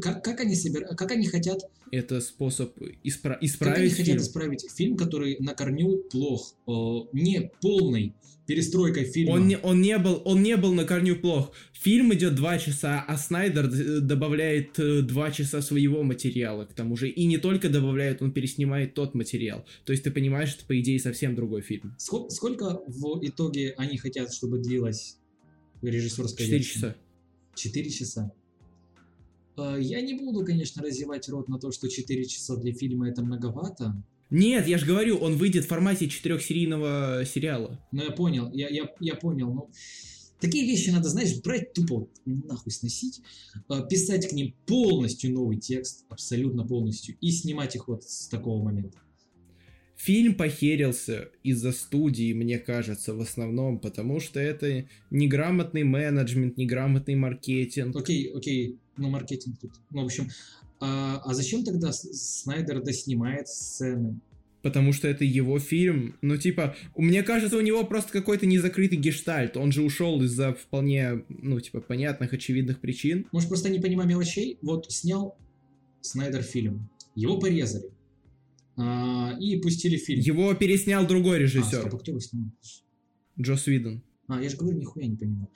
как, как, они собир... как они хотят... Это способ испра... исправить как они фильм. хотят исправить фильм, который на корню плох, э, не полный перестройка фильма. Он не, он, не был, он не был на корню плох. Фильм идет два часа, а Снайдер добавляет э, два часа своего материала к тому же. И не только добавляет, он переснимает тот материал. То есть ты понимаешь, это по идее совсем другой фильм. Сколько, сколько в итоге они хотят, чтобы длилась режиссерская Четыре часа. Четыре часа. Э, я не буду, конечно, развивать рот на то, что 4 часа для фильма это многовато. Нет, я же говорю, он выйдет в формате четырехсерийного сериала. Ну, я понял, я, я, я понял, но такие вещи надо, знаешь, брать тупо вот, нахуй сносить, э, писать к ним полностью новый текст, абсолютно полностью, и снимать их вот с такого момента. Фильм похерился из-за студии, мне кажется, в основном, потому что это неграмотный менеджмент, неграмотный маркетинг. Окей, окей, ну маркетинг тут. Ну, в общем, а, а зачем тогда Снайдер доснимает сцены? Потому что это его фильм. Ну, типа, мне кажется, у него просто какой-то незакрытый гештальт. Он же ушел из-за вполне, ну, типа, понятных, очевидных причин. Может, просто не понимаю мелочей? Вот снял Снайдер фильм. Его порезали. А, и пустили фильм. Его переснял другой режиссер. А, стоп, а кто его снимал? Джо Свиден. А, я же говорю, нихуя не понимаю.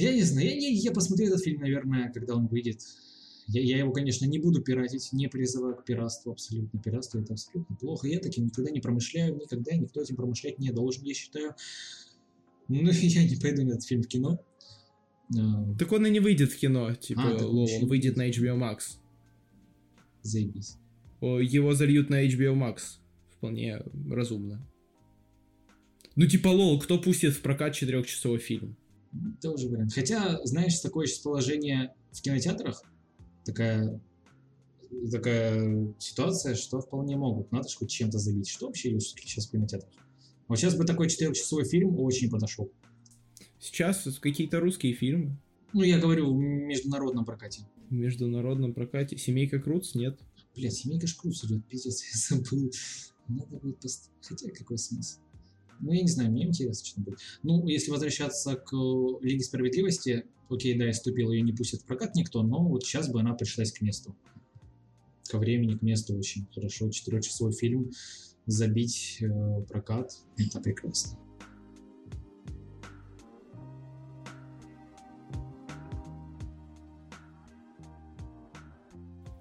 Я не знаю, я, не, я посмотрю этот фильм, наверное, когда он выйдет. Я, я его, конечно, не буду пиратить, не призываю к пиратству абсолютно. Пиратство это абсолютно плохо. Я таким никогда не промышляю, никогда никто этим промышлять не должен, я считаю. Ну, я не пойду на этот фильм в кино. А, так он и не выйдет в кино, типа, а, лол, он выйдет на HBO Max. Заебись. Его зальют на HBO Max. Вполне разумно. Ну, типа, лол, кто пустит в прокат четырехчасовой фильм? Тоже вариант. Хотя, знаешь, такое сейчас положение в кинотеатрах, такая, такая ситуация, что вполне могут. Надо же хоть чем-то забить. Что вообще есть сейчас в кинотеатрах? Вот сейчас бы такой четырехчасовой фильм очень подошел. Сейчас какие-то русские фильмы. Ну, я говорю, в международном прокате. В международном прокате. Семейка Круц нет. Блять, семейка Шкруц идет, пиздец, я забыл. Надо будет пост... Хотя какой смысл? Ну, я не знаю, мне интересно, что будет. Ну, если возвращаться к Лиге Справедливости, окей, да, я ступил, ее не пустят в прокат никто, но вот сейчас бы она пришлась к месту. Ко времени, к месту очень хорошо. Четырехчасовой фильм забить э, прокат, это прекрасно.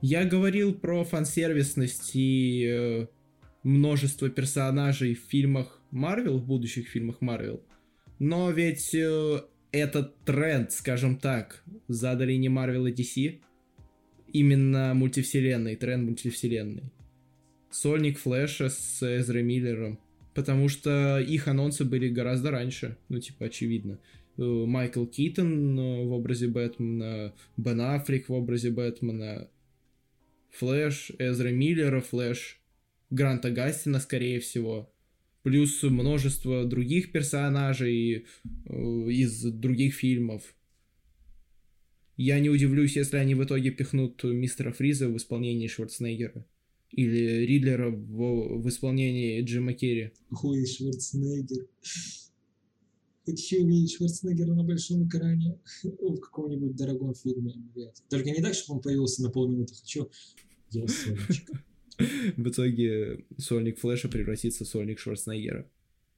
Я говорил про фан-сервисность и э, множество персонажей в фильмах Марвел, в будущих фильмах Марвел. Но ведь э, этот тренд, скажем так, задали не Марвел и DC, именно мультивселенной, тренд мультивселенной. Сольник Флэша с Эзрой Миллером. Потому что их анонсы были гораздо раньше, ну типа очевидно. Майкл Китон э, в образе Бэтмена, Бен Аффлек в образе Бэтмена, Флэш, Эзра Миллера, Флэш, Гранта Гастина, скорее всего. Плюс множество других персонажей э, из других фильмов. Я не удивлюсь, если они в итоге пихнут мистера Фриза в исполнении Шварценеггера. Или Ридлера в, в исполнении Джима Керри. Ой, Шварценеггер. Хочу увидеть Шварценеггера на большом экране в каком-нибудь дорогом фильме. Только не так, чтобы он появился на полминуты. Хочу его сольничек. В итоге сольник Флэша превратится в сольник Шварценеггера.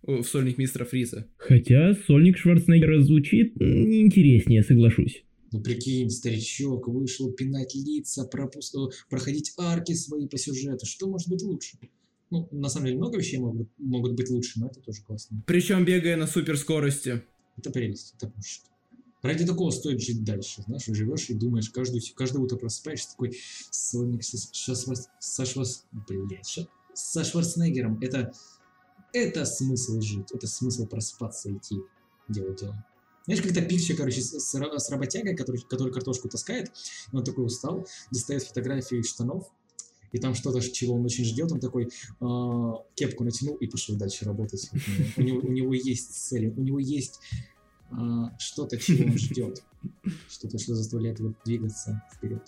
О, В сольник мистера Фриза. Хотя сольник Шварценеггера звучит интереснее, соглашусь. Ну прикинь, старичок вышел пинать лица, пропус- э, проходить арки свои по сюжету. Что может быть лучше? Ну, на самом деле, много вещей могут, могут быть лучше, но это тоже классно. Причем бегая на суперскорости. Это прелесть, это пушка. Ради такого стоит жить дальше. Знаешь, живешь и думаешь, каждую, каждое утро просыпаешься такой Соник со, Шварц- блядь, со Шварценеггером. Это, это смысл жить, это смысл просыпаться и идти делать дело. Знаешь, как-то пикча, короче, с, с ра- с работягой, который, который картошку таскает, он такой устал, достает фотографию из штанов, и там что-то, чего он очень ждет, он такой а, кепку натянул и пошел дальше работать. У него, у него есть цели, у него есть что-то, чего он ждет. Что-то, что заставляет его двигаться вперед.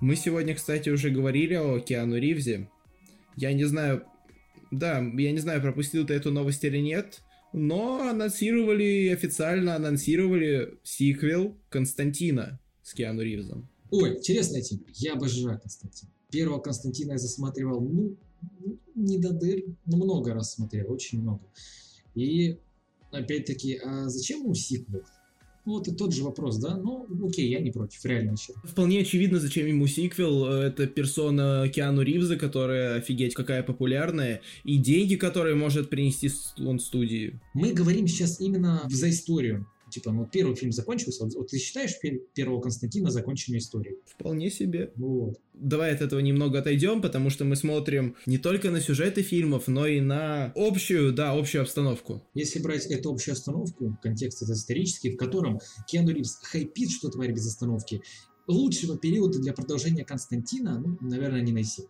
Мы сегодня, кстати, уже говорили о Киану Ривзе. Я не знаю... Да, я не знаю, пропустил ты эту новость или нет, но анонсировали, официально анонсировали сиквел Константина с Киану Ривзом. Ой, интересная тема. Я обожаю Константина. Первого Константина я засматривал, ну, не до дыр, но много раз смотрел, очень много. И, опять-таки, а зачем ему сиквел? Ну, Вот и тот же вопрос, да? Ну, окей, я не против, реально еще. Вполне очевидно, зачем ему сиквел. Это персона Киану Ривза, которая офигеть какая популярная, и деньги, которые может принести он студии. Мы говорим сейчас именно за историю. Типа, ну, первый фильм закончился, вот, вот ты считаешь пер- первого Константина законченной историей? Вполне себе. Вот. Давай от этого немного отойдем, потому что мы смотрим не только на сюжеты фильмов, но и на общую, да, общую обстановку. Если брать эту общую остановку, контекст этот исторический, в котором Киану Ривз хайпит, что тварь без остановки, лучшего периода для продолжения Константина, ну, наверное, не найти.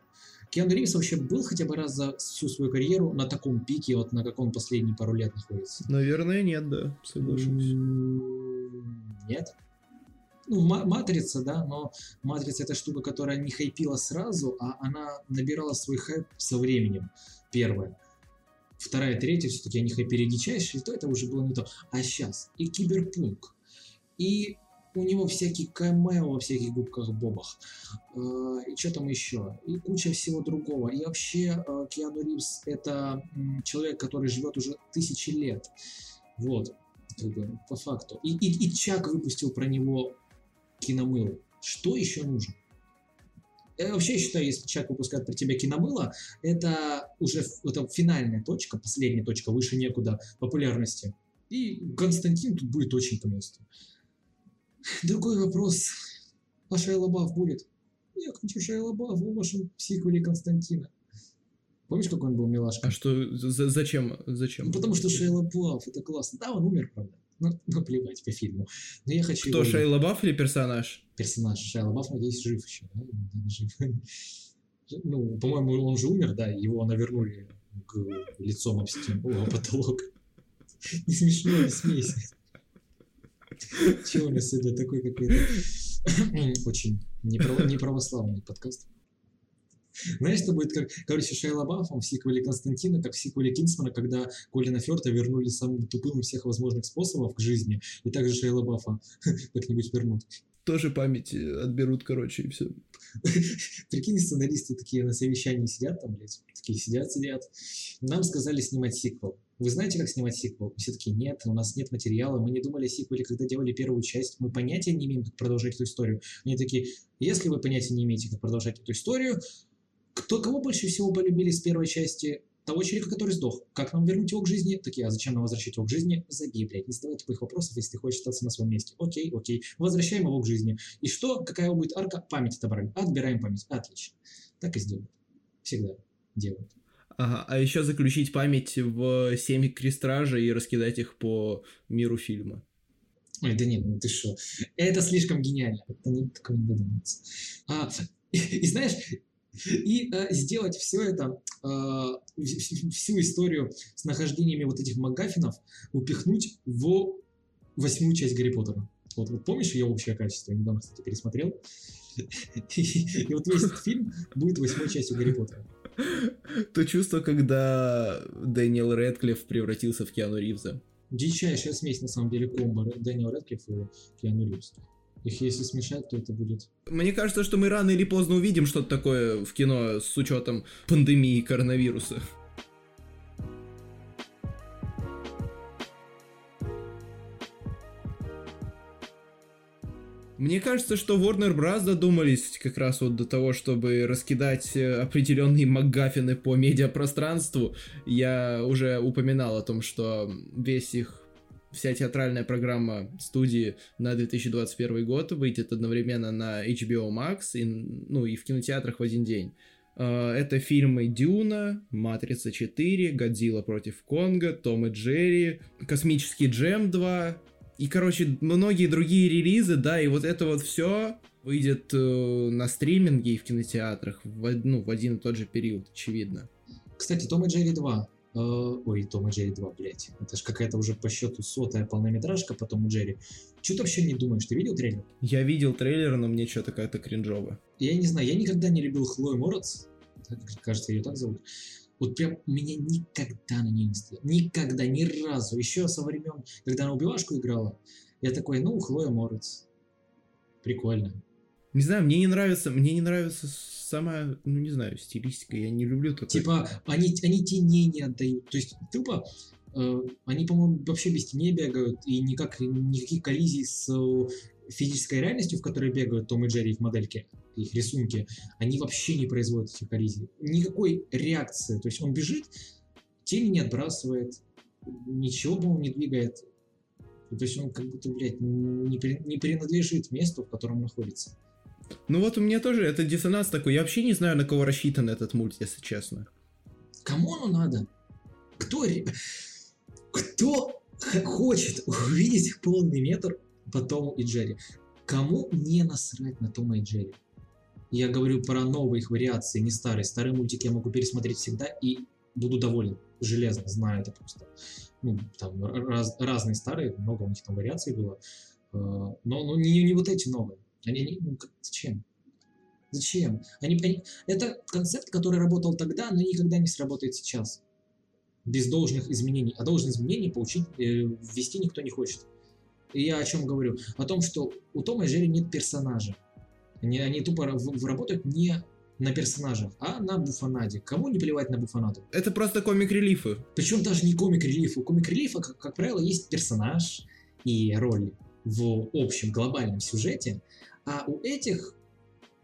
Киану Ривз вообще был хотя бы раз за всю свою карьеру на таком пике, вот на каком последние пару лет находится? Наверное, нет, да, соглашусь. Нет. Ну, ма- Матрица, да, но Матрица это штука, которая не хайпила сразу, а она набирала свой хайп со временем. Первая. Вторая, третья, все-таки они хайпили дичайше, то это уже было не то. А сейчас и Киберпунк, и у него всякие камео во всяких губках бобах, э, и что там еще, и куча всего другого. И вообще э, Киану Ривз это человек, который живет уже тысячи лет. Вот, как бы, по факту. И, и, и Чак выпустил про него киномыл. Что еще нужно? Я вообще считаю, если Чак выпускает про тебя киномыло, это уже это финальная точка, последняя точка, выше некуда популярности. И Константин тут будет очень к месту. Другой вопрос. А Шайа Лабаф будет? Я хочу Шайа Лабаф в вашем сиквеле Константина. Помнишь, какой он был милашка? А что, за- зачем, зачем? Ну, потому что Шейла Бафф, это классно. Да, он умер, правда. Ну, наплевать по фильму. Но я хочу Кто, его Шейла Бафф или персонаж? персонаж Шейла Бафф, надеюсь, жив еще. Да? Жив. Ну, по-моему, он же умер, да, его навернули к лицом об стену, о, потолок. Не смешно, не смейся. Чего он из себя такой какой-то очень неправо- неправославный подкаст. Знаешь, что будет, как, короче, Шейла Баффом в сиквеле Константина, как в сиквеле Кинсмана, когда Колина Ферта вернули самым тупым из всех возможных способов к жизни, и также Шейла Баффа как-нибудь вернут. Тоже память э, отберут, короче, и все. Прикинь, сценаристы такие на совещании сидят там, блядь, такие сидят, сидят. Нам сказали снимать сиквел. Вы знаете, как снимать сиквел? Все такие, нет, у нас нет материала, мы не думали о сиквеле, когда делали первую часть, мы понятия не имеем, как продолжать эту историю. Они такие, если вы понятия не имеете, как продолжать эту историю, кто, кого больше всего полюбили с первой части того человека, который сдох. Как нам вернуть его к жизни? Такие, а зачем нам возвращать его к жизни? Забей, блядь, не задавай тупых вопросов, если ты хочешь остаться на своем месте. Окей, окей, возвращаем его к жизни. И что? Какая его будет арка? Память отобрали. Отбираем память. Отлично. Так и сделают. Всегда делают. Ага, а еще заключить память в семь крестража и раскидать их по миру фильма. Ой, да нет, ну ты что? Это слишком гениально. Это не такое не додуматься. А, и, и знаешь, и э, сделать все это, э, всю историю с нахождениями вот этих магафинов упихнуть в восьмую часть Гарри Поттера. Вот, вот помнишь ее общее качество? Я недавно, кстати, пересмотрел. И, и вот весь этот фильм будет восьмой частью Гарри Поттера. То чувство, когда Дэниел Рэдклифф превратился в Киану Ривза. Дичайшая смесь, на самом деле, комбо Дэниел Рэдклифф и Киану Ривз. Их если смешать, то это будет... Мне кажется, что мы рано или поздно увидим что-то такое в кино с учетом пандемии коронавируса. Мне кажется, что Warner Bros. додумались как раз вот до того, чтобы раскидать э, определенные МакГаффины по медиапространству. Я уже упоминал о том, что весь их вся театральная программа студии на 2021 год выйдет одновременно на HBO Max и, ну, и в кинотеатрах в один день. Э, это фильмы Дюна, Матрица 4, Годзилла против Конга, Том и Джерри, Космический Джем 2, и, короче, многие другие релизы, да, и вот это вот все выйдет э, на стриминге и в кинотеатрах в, ну, в один и тот же период, очевидно. Кстати, Том и Джерри 2. Э, ой, Том и Джерри 2, блядь. Это же какая-то уже по счету сотая полнометражка по Тому Джерри. Что ты вообще не думаешь? Ты видел трейлер? Я видел трейлер, но мне что-то как-то кринжово. Я не знаю, я никогда не любил Хлою Морец. Кажется, ее так зовут. Вот прям меня никогда на нее не стояло. Никогда, ни разу. Еще со времен, когда она убивашку играла, я такой, ну, Хлоя Морец. Прикольно. Не знаю, мне не нравится, мне не нравится самая, ну не знаю, стилистика, я не люблю такое. Типа, они, они теней не отдают. То есть, тупо, э, они, по-моему, вообще без теней бегают, и никак, никаких коллизий с физической реальностью, в которой бегают Том и Джерри их модельки их рисунки, они вообще не производят этих коллизий. Никакой реакции. То есть он бежит, тени не отбрасывает, ничего, по-моему, не двигает. То есть он как будто, блядь, не, не принадлежит месту, в котором находится. Ну вот у меня тоже это диссонанс такой. Я вообще не знаю, на кого рассчитан этот мульт, если честно. Кому оно надо? Кто, кто хочет увидеть полный метр по Тому и Джерри? Кому не насрать на Тома и Джерри? Я говорю про новые их вариации, не старые. Старые мультики я могу пересмотреть всегда и буду доволен. Железно, знаю это просто. Ну, там раз, разные старые, много у них там вариаций было. Э, но, но не, не вот эти новые. Они, они ну, зачем? Зачем? Они, они, это концепт, который работал тогда, но никогда не сработает сейчас. Без должных изменений. А должные изменения получить, э, ввести никто не хочет. И я о чем говорю? О том, что у Тома и Джерри нет персонажа. Они, они тупо работают не на персонажах, а на буфанаде. Кому не плевать на буфанаду? Это просто комик-релифы. Причем даже не комик-релифы. У комик-релифа, как, как правило, есть персонаж и роль в общем глобальном сюжете, а у этих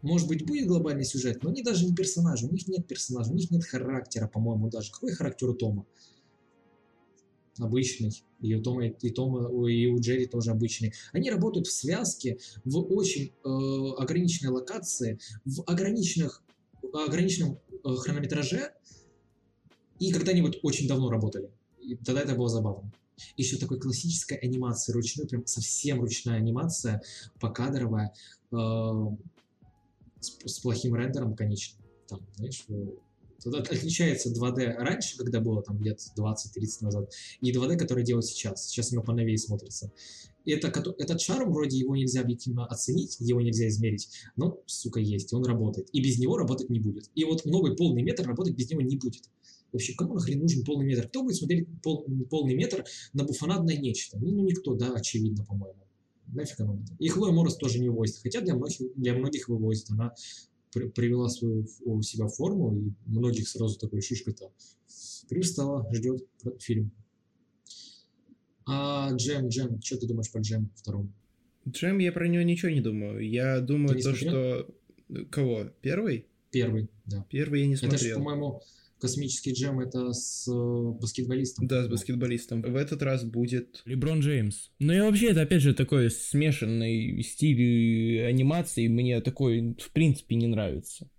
может быть, будет глобальный сюжет, но они даже не персонажи, у них нет персонажа, у них нет характера, по-моему, даже. Какой характер у Тома? Обычный, и у Тома, и, Тома, и у Джерри тоже обычный. Они работают в связке, в очень э, ограниченной локации, в ограниченных, ограниченном э, хронометраже, и когда-нибудь очень давно работали. И тогда это было забавно. Еще такой классическая анимация ручной, прям совсем ручная анимация, покадровая, э, с, с плохим рендером, конечно. Там, знаешь, отличается 2D раньше, когда было там лет 20-30 назад, и 2D, который делают сейчас. Сейчас оно поновее смотрится. Это, этот шарм, вроде его нельзя объективно оценить, его нельзя измерить, но, сука, есть, он работает. И без него работать не будет. И вот новый полный метр работать без него не будет. Вообще, кому нахрен нужен полный метр? Кто будет смотреть пол, полный метр на буфонадное нечто? Ну, ну, никто, да, очевидно, по-моему. Нафиг оно это. И Хлоя Морос тоже не вывозит. Хотя для многих, для многих вывозит. Она привела свою у себя форму, и многих сразу такой шишка-то привстала, ждет фильм. А Джем, Джем, что ты думаешь про Джем втором? Джем, я про него ничего не думаю. Я думаю то, смотрел? что... Кого? Первый? Первый, да. Первый я не смотрел. Это же, по-моему, Космический джем это с э, баскетболистом. Да, с баскетболистом. В этот раз будет... Леброн Джеймс. Ну и вообще, это опять же такой смешанный стиль анимации, мне такой в принципе не нравится.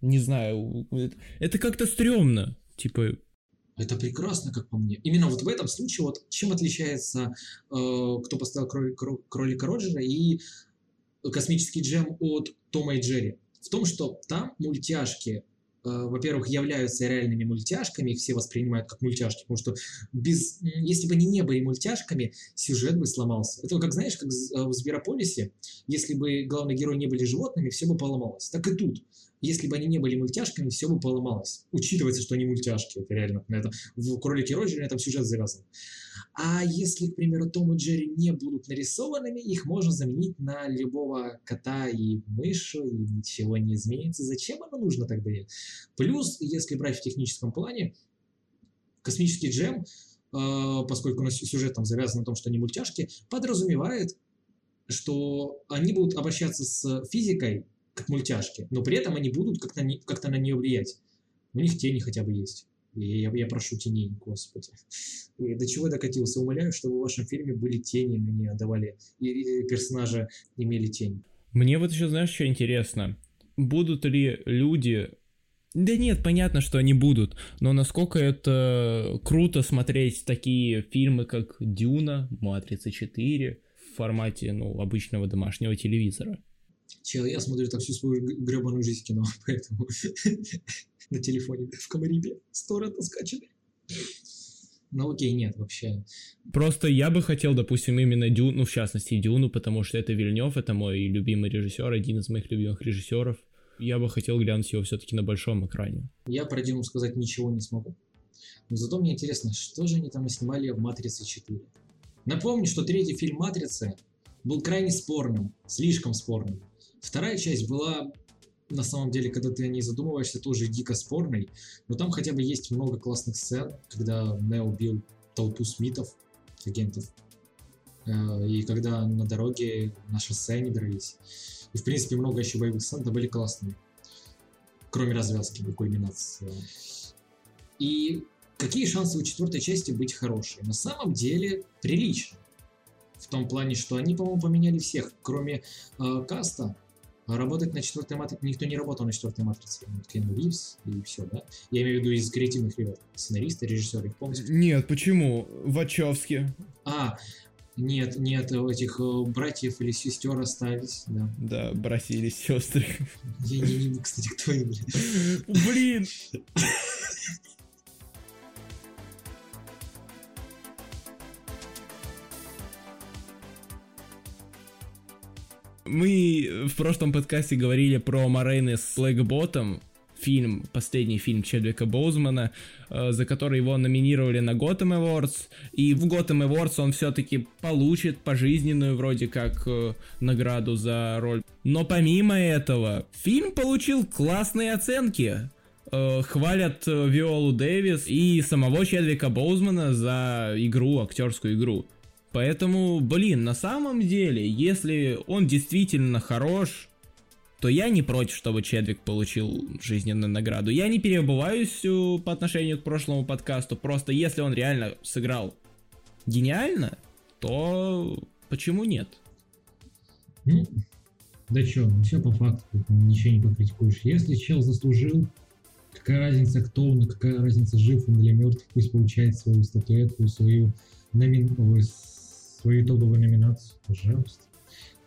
Не знаю, это, это как-то стрёмно. Типа, Это прекрасно, как по мне. Именно вот в этом случае, вот чем отличается, э, кто поставил кроли- кро- кролика Роджера и космический джем от Тома и Джерри? В том, что там мультяшки, во-первых, являются реальными мультяшками, все воспринимают как мультяшки, потому что без, если бы они не были мультяшками, сюжет бы сломался. Это как, знаешь, как э, в Зверополисе, если бы главные герои не были животными, все бы поломалось. Так и тут. Если бы они не были мультяшками, все бы поломалось. Учитывается, что они мультяшки, это реально на этом в «Кролике Роджере» на этом сюжет завязан. А если, к примеру, Том и Джерри не будут нарисованными, их можно заменить на любого кота и мышу, и ничего не изменится. Зачем оно нужно тогда? Плюс, если брать в техническом плане, космический джем, э, поскольку у нас сюжет там завязан на том, что они мультяшки, подразумевает, что они будут обращаться с физикой как мультяшки, но при этом они будут как-то, не- как-то на нее влиять. У них тени хотя бы есть. И я, я прошу теней, господи. И до чего я докатился? Умоляю, чтобы в вашем фильме были тени, а не давали, и, и персонажи имели тень. Мне вот еще, знаешь, что интересно? Будут ли люди... Да нет, понятно, что они будут, но насколько это круто смотреть такие фильмы, как «Дюна», «Матрица 4» в формате, ну, обычного домашнего телевизора. Чел, я смотрю там всю свою гребаную жизнь кино, поэтому на телефоне в Камарибе сторы скачаны. Ну окей, нет, вообще. Просто я бы хотел, допустим, именно Дюну, ну, в частности, Дюну, потому что это Вильнев, это мой любимый режиссер, один из моих любимых режиссеров. Я бы хотел глянуть его все-таки на большом экране. Я про Дюну сказать ничего не смогу. Но зато мне интересно, что же они там снимали в «Матрице 4». Напомню, что третий фильм «Матрицы» был крайне спорным, слишком спорным. Вторая часть была, на самом деле, когда ты о ней задумываешься, тоже дико спорной, но там хотя бы есть много классных сцен, когда Нео бил толпу Смитов, агентов, э, и когда на дороге, на шоссе они дрались. И, в принципе, много еще боевых сцен, да были классные. Кроме развязки и кульминации. И какие шансы у четвертой части быть хорошей? На самом деле, прилично. В том плане, что они, по-моему, поменяли всех, кроме э, каста. Работать на четвертой матрице никто не работал на четвертой матрице. Кену Ривз и все, да? Я имею в виду из креативных ребят. Сценаристы, режиссеры, их помните? Нет, почему? Вачовски. А, нет, нет, этих э, братьев или сестер остались, да. Да, братья или сестры. Я не, не, кстати, кто они, блин. Блин! Мы в прошлом подкасте говорили про Морейны с Блэкботом, фильм, последний фильм Чедвика Боузмана, э, за который его номинировали на Gotham Awards, и в Gotham Awards он все-таки получит пожизненную вроде как э, награду за роль. Но помимо этого, фильм получил классные оценки. Э, Хвалят э, Виолу Дэвис и самого Чедвика Боузмана за игру, актерскую игру. Поэтому, блин, на самом деле, если он действительно хорош, то я не против, чтобы Чедвик получил жизненную награду. Я не перебываюсь э, по отношению к прошлому подкасту, просто если он реально сыграл гениально, то почему нет? Ну, да чё, все по факту, ничего не покритикуешь. Если чел заслужил, какая разница кто он, какая разница жив он или мертв, пусть получает свою статуэтку, свою, номин... ой, свою итоговую номинацию, пожалуйста.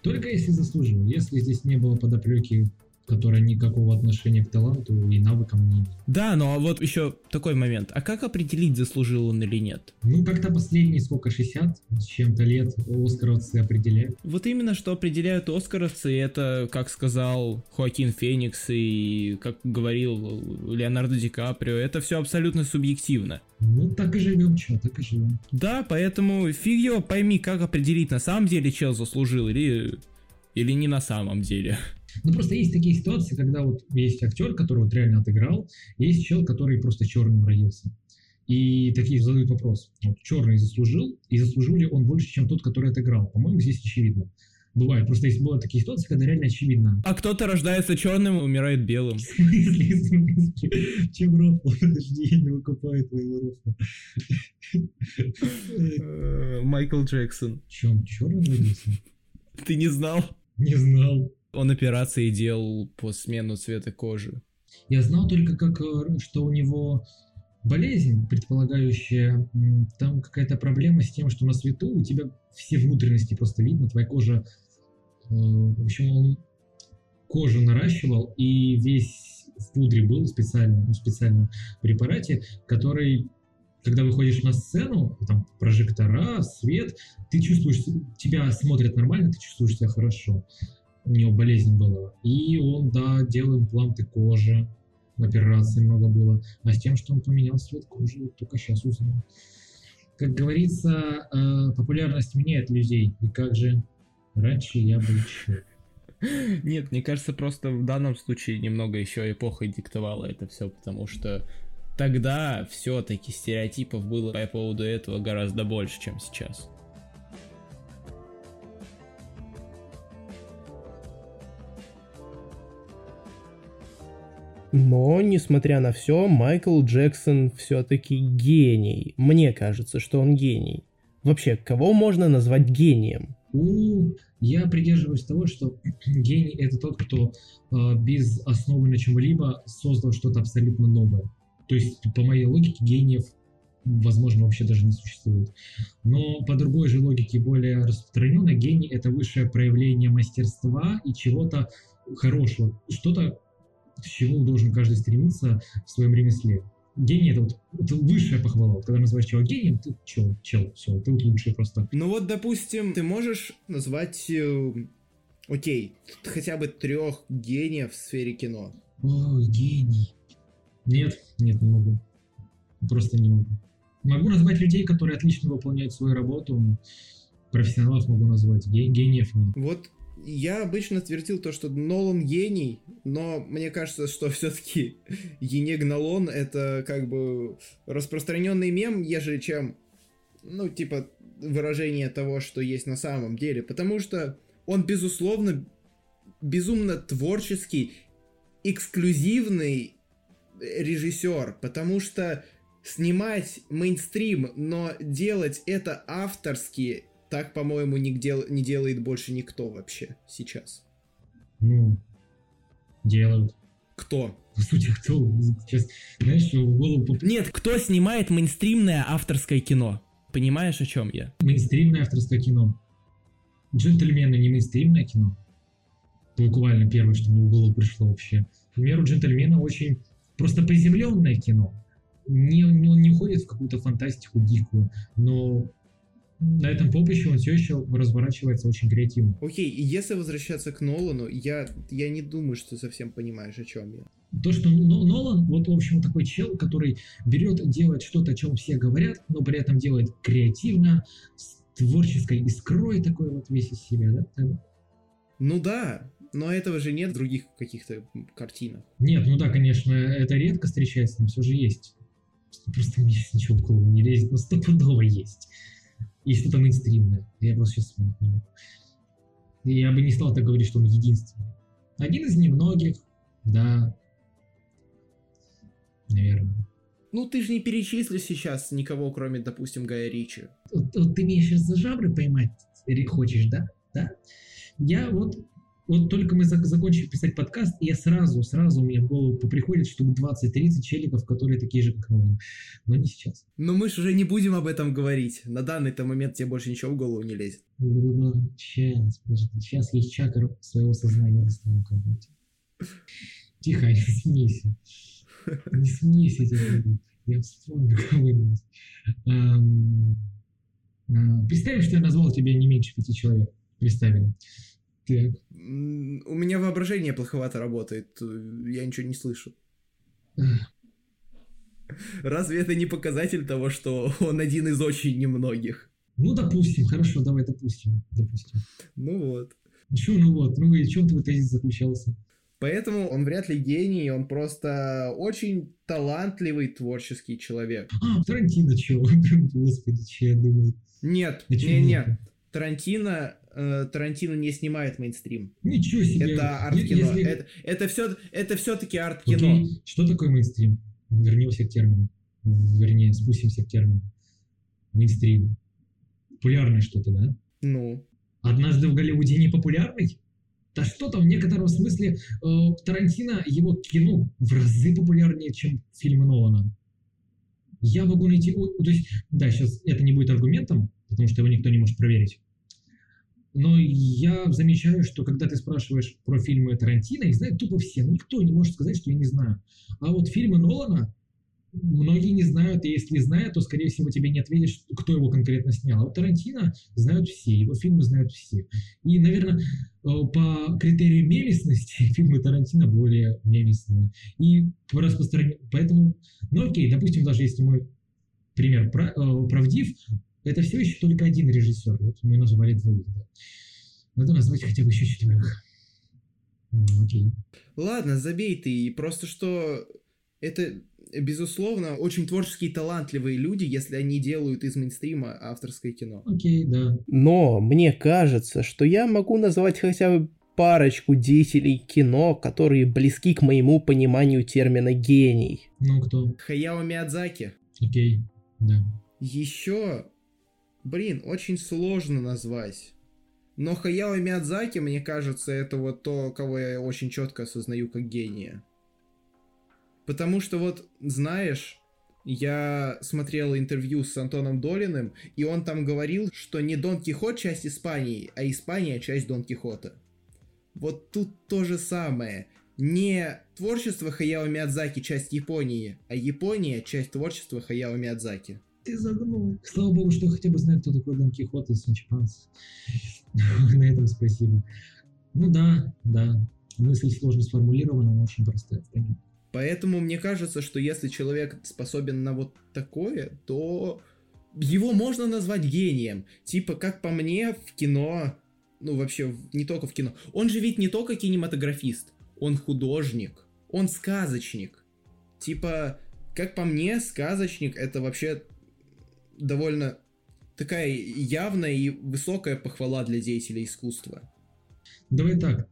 Только если заслужил. Если здесь не было подоплеки, которая никакого отношения к таланту и навыкам не имеет. Да, но а вот еще такой момент. А как определить, заслужил он или нет? Ну, как-то последние сколько, 60 с чем-то лет оскаровцы определяют. Вот именно что определяют оскаровцы, это, как сказал Хоакин Феникс и как говорил Леонардо Ди Каприо, это все абсолютно субъективно. Ну, так и живем, чё, так и живем. Да, поэтому фиг его пойми, как определить, на самом деле чел заслужил или, или не на самом деле. Ну, просто есть такие ситуации, когда вот есть актер, который вот реально отыграл, есть чел, который просто черным родился. И такие задают вопрос. Вот черный заслужил, и заслужил ли он больше, чем тот, который отыграл? По-моему, здесь очевидно. Бывает. Просто есть бывают такие ситуации, когда реально очевидно. А кто-то рождается черным и умирает белым. В смысле, в смысле? Чем рофл? Подожди, я не выкупаю твоего рофла. Э, Майкл Джексон. Чем? Черный родился? Ты не знал? Не знал. Он операции делал по смену цвета кожи. Я знал только, как, э, что у него болезнь, предполагающая, там какая-то проблема с тем, что на свету у тебя все внутренности просто видно, твоя кожа, э, в общем, он кожу наращивал, и весь в пудре был специально, в специальном препарате, который, когда выходишь на сцену, там прожектора, свет, ты чувствуешь, тебя смотрят нормально, ты чувствуешь себя хорошо. У него болезнь была. И он, да, делал импланты кожи, операций много было. А с тем, что он поменял цвет кожи, только сейчас узнал. Как говорится, э, популярность меняет людей. И как же раньше я был черт. Нет, мне кажется, просто в данном случае немного еще эпоха диктовала это все, потому что тогда все-таки стереотипов было по поводу этого гораздо больше, чем сейчас. Но, несмотря на все, Майкл Джексон все-таки гений. Мне кажется, что он гений. Вообще, кого можно назвать гением? У, я придерживаюсь того, что гений это тот, кто э, без основы на чем-либо создал что-то абсолютно новое. То есть, по моей логике, гениев, возможно, вообще даже не существует. Но по другой же логике, более распространенной, гений это высшее проявление мастерства и чего-то хорошего. Что-то, к чему должен каждый стремиться в своем ремесле. Гений это вот это высшая похвала. Вот когда называешь чего гением, ты чел, чел, все, ты вот лучший просто. Ну вот, допустим, ты можешь назвать, э, окей, хотя бы трех гениев в сфере кино. Ой, гений. Нет, нет, не могу. Просто не могу. Могу назвать людей, которые отлично выполняют свою работу. Профессионалов могу назвать. Ге- Гениев нет. Вот я обычно твердил то, что Нолан гений, но мне кажется, что все-таки Енег Нолан это как бы распространенный мем, ежели чем, ну, типа, выражение того, что есть на самом деле. Потому что он, безусловно, безумно творческий, эксклюзивный режиссер, потому что снимать мейнстрим, но делать это авторски, так, по-моему, не, дел- не делает больше никто вообще сейчас. Ну, делают. Кто? По сути, кто? Сейчас, знаешь, в голову поп- Нет, кто снимает мейнстримное авторское кино? Понимаешь, о чем я? мейнстримное авторское кино. Джентльмены не мейнстримное кино. Буквально первое, что мне в голову пришло вообще. К примеру, джентльмены очень просто приземленное кино. Не, не, он не уходит в какую-то фантастику дикую, но на этом поприще он все еще разворачивается очень креативно. Окей, и если возвращаться к Нолану, я, я не думаю, что ты совсем понимаешь, о чем я. То, что Но- Нолан, вот, в общем, такой чел, который берет, делает что-то, о чем все говорят, но при этом делает креативно, с творческой искрой такой вот весь из себя, да? Ну да, но этого же нет в других каких-то картинах. Нет, ну да, конечно, это редко встречается, но все же есть. Просто мне ничего в голову не лезет, но стопудово есть. И что-то мейнстримное. Я просто сейчас вспомнить не могу. Я бы не стал так говорить, что он единственный. Один из немногих, да. Наверное. Ну ты же не перечислишь сейчас никого, кроме, допустим, Гая Ричи. Вот, вот ты меня сейчас за жабры поймать хочешь, да? Да? Я вот, вот только мы зак- закончили писать подкаст, и я сразу, сразу мне в голову приходит штук 20-30 челиков, которые такие же, как Нолан. Но не сейчас. Но мы же уже не будем об этом говорить. На данный-то момент тебе больше ничего в голову не лезет. Сейчас, подожди, сейчас я чакр своего сознания достану кого-то. Тихо, не смейся. Не смейся, тебе. Я вспомню кого-нибудь. Ам, а, Представим, что я назвал тебя не меньше пяти человек. Представим. М, У меня воображение плоховато работает. э, Я ничего не слышу. Разве это не показатель того, что он один из очень немногих? Ну, допустим, хорошо, давай допустим. допустим. Ну вот. Че, ну вот, ну и в чем твой тезис заключался? Поэтому он вряд ли гений, он просто очень талантливый творческий человек. А, Тарантино, че? Господи, че я думаю. Нет, чё не-не. нет? Тарантино Тарантино не снимает мейнстрим. Ничего себе. Это арт-кино. Если- Это, это, все, это все-таки арт-кино. Окей, Что такое мейнстрим? Вернемся к термину. Вернее, спустимся к термину. Мейнстрим. Популярное что-то, да? Ну, Однажды в Голливуде не популярный? Да что там, в некотором смысле э, Тарантино, его кино в разы популярнее, чем фильмы Нолана. Я могу найти... То есть, да, сейчас это не будет аргументом, потому что его никто не может проверить. Но я замечаю, что когда ты спрашиваешь про фильмы Тарантино, их знают тупо все. Ну, никто не может сказать, что я не знаю. А вот фильмы Нолана многие не знают, и если знают, то, скорее всего, тебе не ответишь, кто его конкретно снял. А вот Тарантино знают все, его фильмы знают все. И, наверное, э, по критерию мемесности фильмы Тарантино более мемесные. И по распространению... Поэтому, ну окей, допустим, даже если мой пример э, правдив, это все еще только один режиссер. Вот мы назвали двоих. Да. Надо назвать хотя бы еще четверых. Окей. ладно, забей ты. Просто что это, безусловно, очень творческие, талантливые люди, если они делают из мейнстрима авторское кино. Окей, да. Но мне кажется, что я могу назвать хотя бы парочку деятелей кино, которые близки к моему пониманию термина «гений». Ну, кто? Хаяо Миядзаки. Окей, да. Еще, блин, очень сложно назвать. Но Хаяо Миядзаки, мне кажется, это вот то, кого я очень четко осознаю как гения. Потому что вот, знаешь, я смотрел интервью с Антоном Долиным, и он там говорил, что не Дон Кихот часть Испании, а Испания часть Дон Кихота. Вот тут то же самое. Не творчество Хаяо Миядзаки часть Японии, а Япония часть творчества Хаяо Миядзаки. Ты загнул. Слава богу, что я хотя бы знаю, кто такой Дон Кихот из Санчо Панса. На этом спасибо. Ну да, да. Мысль сложно сформулирована, но очень простая. Понятно. Поэтому мне кажется, что если человек способен на вот такое, то его можно назвать гением. Типа, как по мне, в кино, ну вообще не только в кино. Он же ведь не только кинематографист, он художник, он сказочник. Типа, как по мне, сказочник это вообще довольно такая явная и высокая похвала для деятелей искусства. Давай так.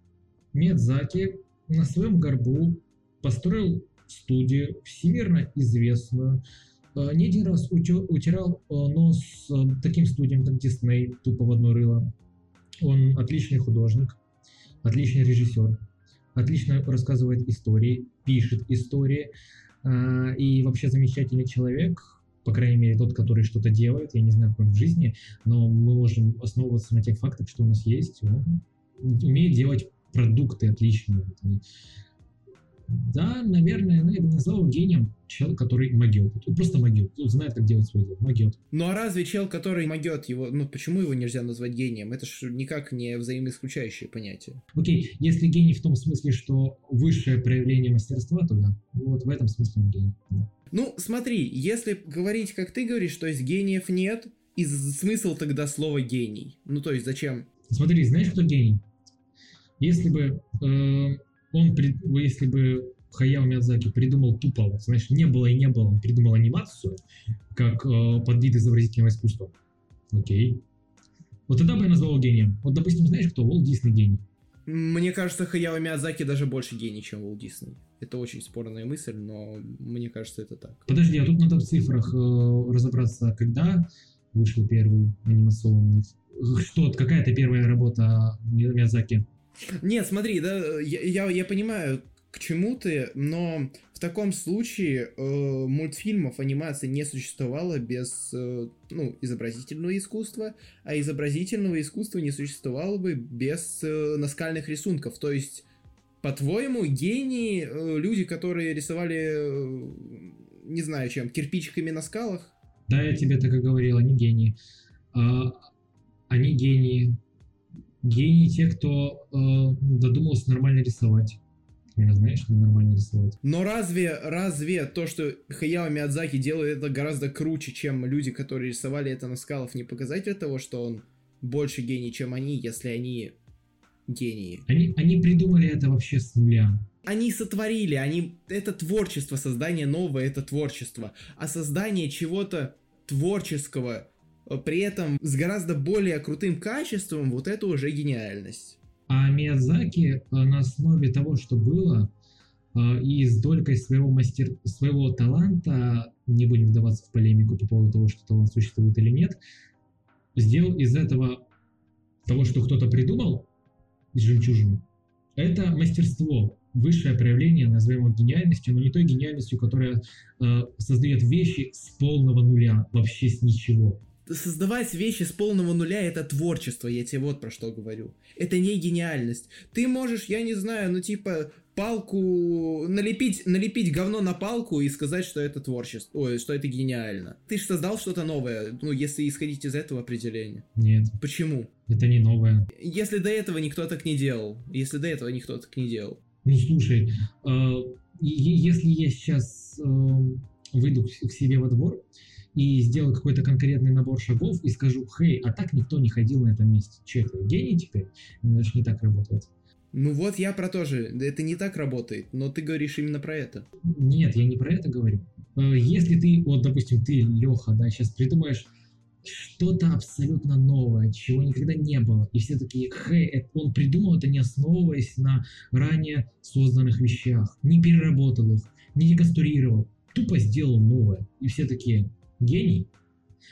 Миядзаки на своем горбу построил студию, всемирно известную, э, не один раз утирал э, нос э, таким студиям, как Дисней, тупо в одно рыло. Он отличный художник, отличный режиссер, отлично рассказывает истории, пишет истории, и вообще замечательный человек, по крайней мере, тот, который что-то делает, я не знаю, как он в жизни, но мы можем основываться на тех фактах, что у нас есть. Он умеет делать продукты отличные. Да, наверное, ну, я бы назвал гением человек, который могет. Он просто могет. Он знает, как делать свое дело. Могет. Ну а разве чел, который могет его, ну почему его нельзя назвать гением? Это ж никак не взаимоисключающее понятие. Окей, если гений в том смысле, что высшее проявление мастерства, то да. Вот в этом смысле он гений. да. Ну, смотри, если говорить, как ты говоришь, то есть гениев нет, и смысл тогда слова гений. Ну, то есть зачем? Смотри, знаешь, кто гений? Если бы э, он, если бы Хаяо Миядзаки придумал тупо, вот, знаешь, не было и не было, он придумал анимацию как э, подвид изобразительного искусства. Окей. Вот тогда бы я назвал его гением. Вот, допустим, знаешь, кто? Уолт Дисней гений. Мне кажется, Хаяо Миядзаки даже больше гений, чем Уолт Дисней. Это очень спорная мысль, но мне кажется, это так. Подожди, а тут надо в цифрах э, разобраться, когда вышел первый анимационный... Что, какая-то первая работа Ми- Миядзаки? Нет, смотри, да, я, я, я понимаю, к чему ты, но в таком случае э, мультфильмов, анимации не существовало без э, ну, изобразительного искусства, а изобразительного искусства не существовало бы без э, наскальных рисунков. То есть, по-твоему, гении, э, люди, которые рисовали, э, не знаю чем, кирпичиками на скалах? Да, я тебе так и говорил, они гении. А, они гении. Гении те, кто э, додумался нормально рисовать. Именно знаешь, нормально рисовать. Но разве, разве то, что Хаяо Миядзаки делает это гораздо круче, чем люди, которые рисовали это на скалах, не показатель того, что он больше гений, чем они, если они гении? Они, они придумали это вообще с нуля. Они сотворили, они... Это творчество, создание нового — это творчество. А создание чего-то творческого при этом с гораздо более крутым качеством, вот это уже гениальность. А Миядзаки э, на основе того, что было, э, и с долькой своего, мастер... своего таланта, не будем вдаваться в полемику по поводу того, что талант существует или нет, сделал из этого того, что кто-то придумал, жемчужину, это мастерство, высшее проявление, назовем его гениальностью, но не той гениальностью, которая э, создает вещи с полного нуля, вообще с ничего создавать вещи с полного нуля это творчество, я тебе вот про что говорю. Это не гениальность. Ты можешь, я не знаю, ну типа палку налепить, налепить говно на палку и сказать, что это творчество, ой, что это гениально. Ты же создал что-то новое, ну если исходить из этого определения. Нет. Почему? Это не новое. Если до этого никто так не делал, если до этого никто так не делал. Ну слушай, э, если я сейчас э, выйду к себе во двор и сделаю какой-то конкретный набор шагов и скажу, хей, а так никто не ходил на этом месте. Че это, гений теперь? Это же не так работает. Ну вот я про то же. Это не так работает, но ты говоришь именно про это. Нет, я не про это говорю. Э, если ты, вот, допустим, ты, Леха, да, сейчас придумаешь что-то абсолютно новое, чего никогда не было. И все такие, хей, он придумал это не основываясь на ранее созданных вещах, не переработал их, не деконструировал, тупо сделал новое. И все такие, гений.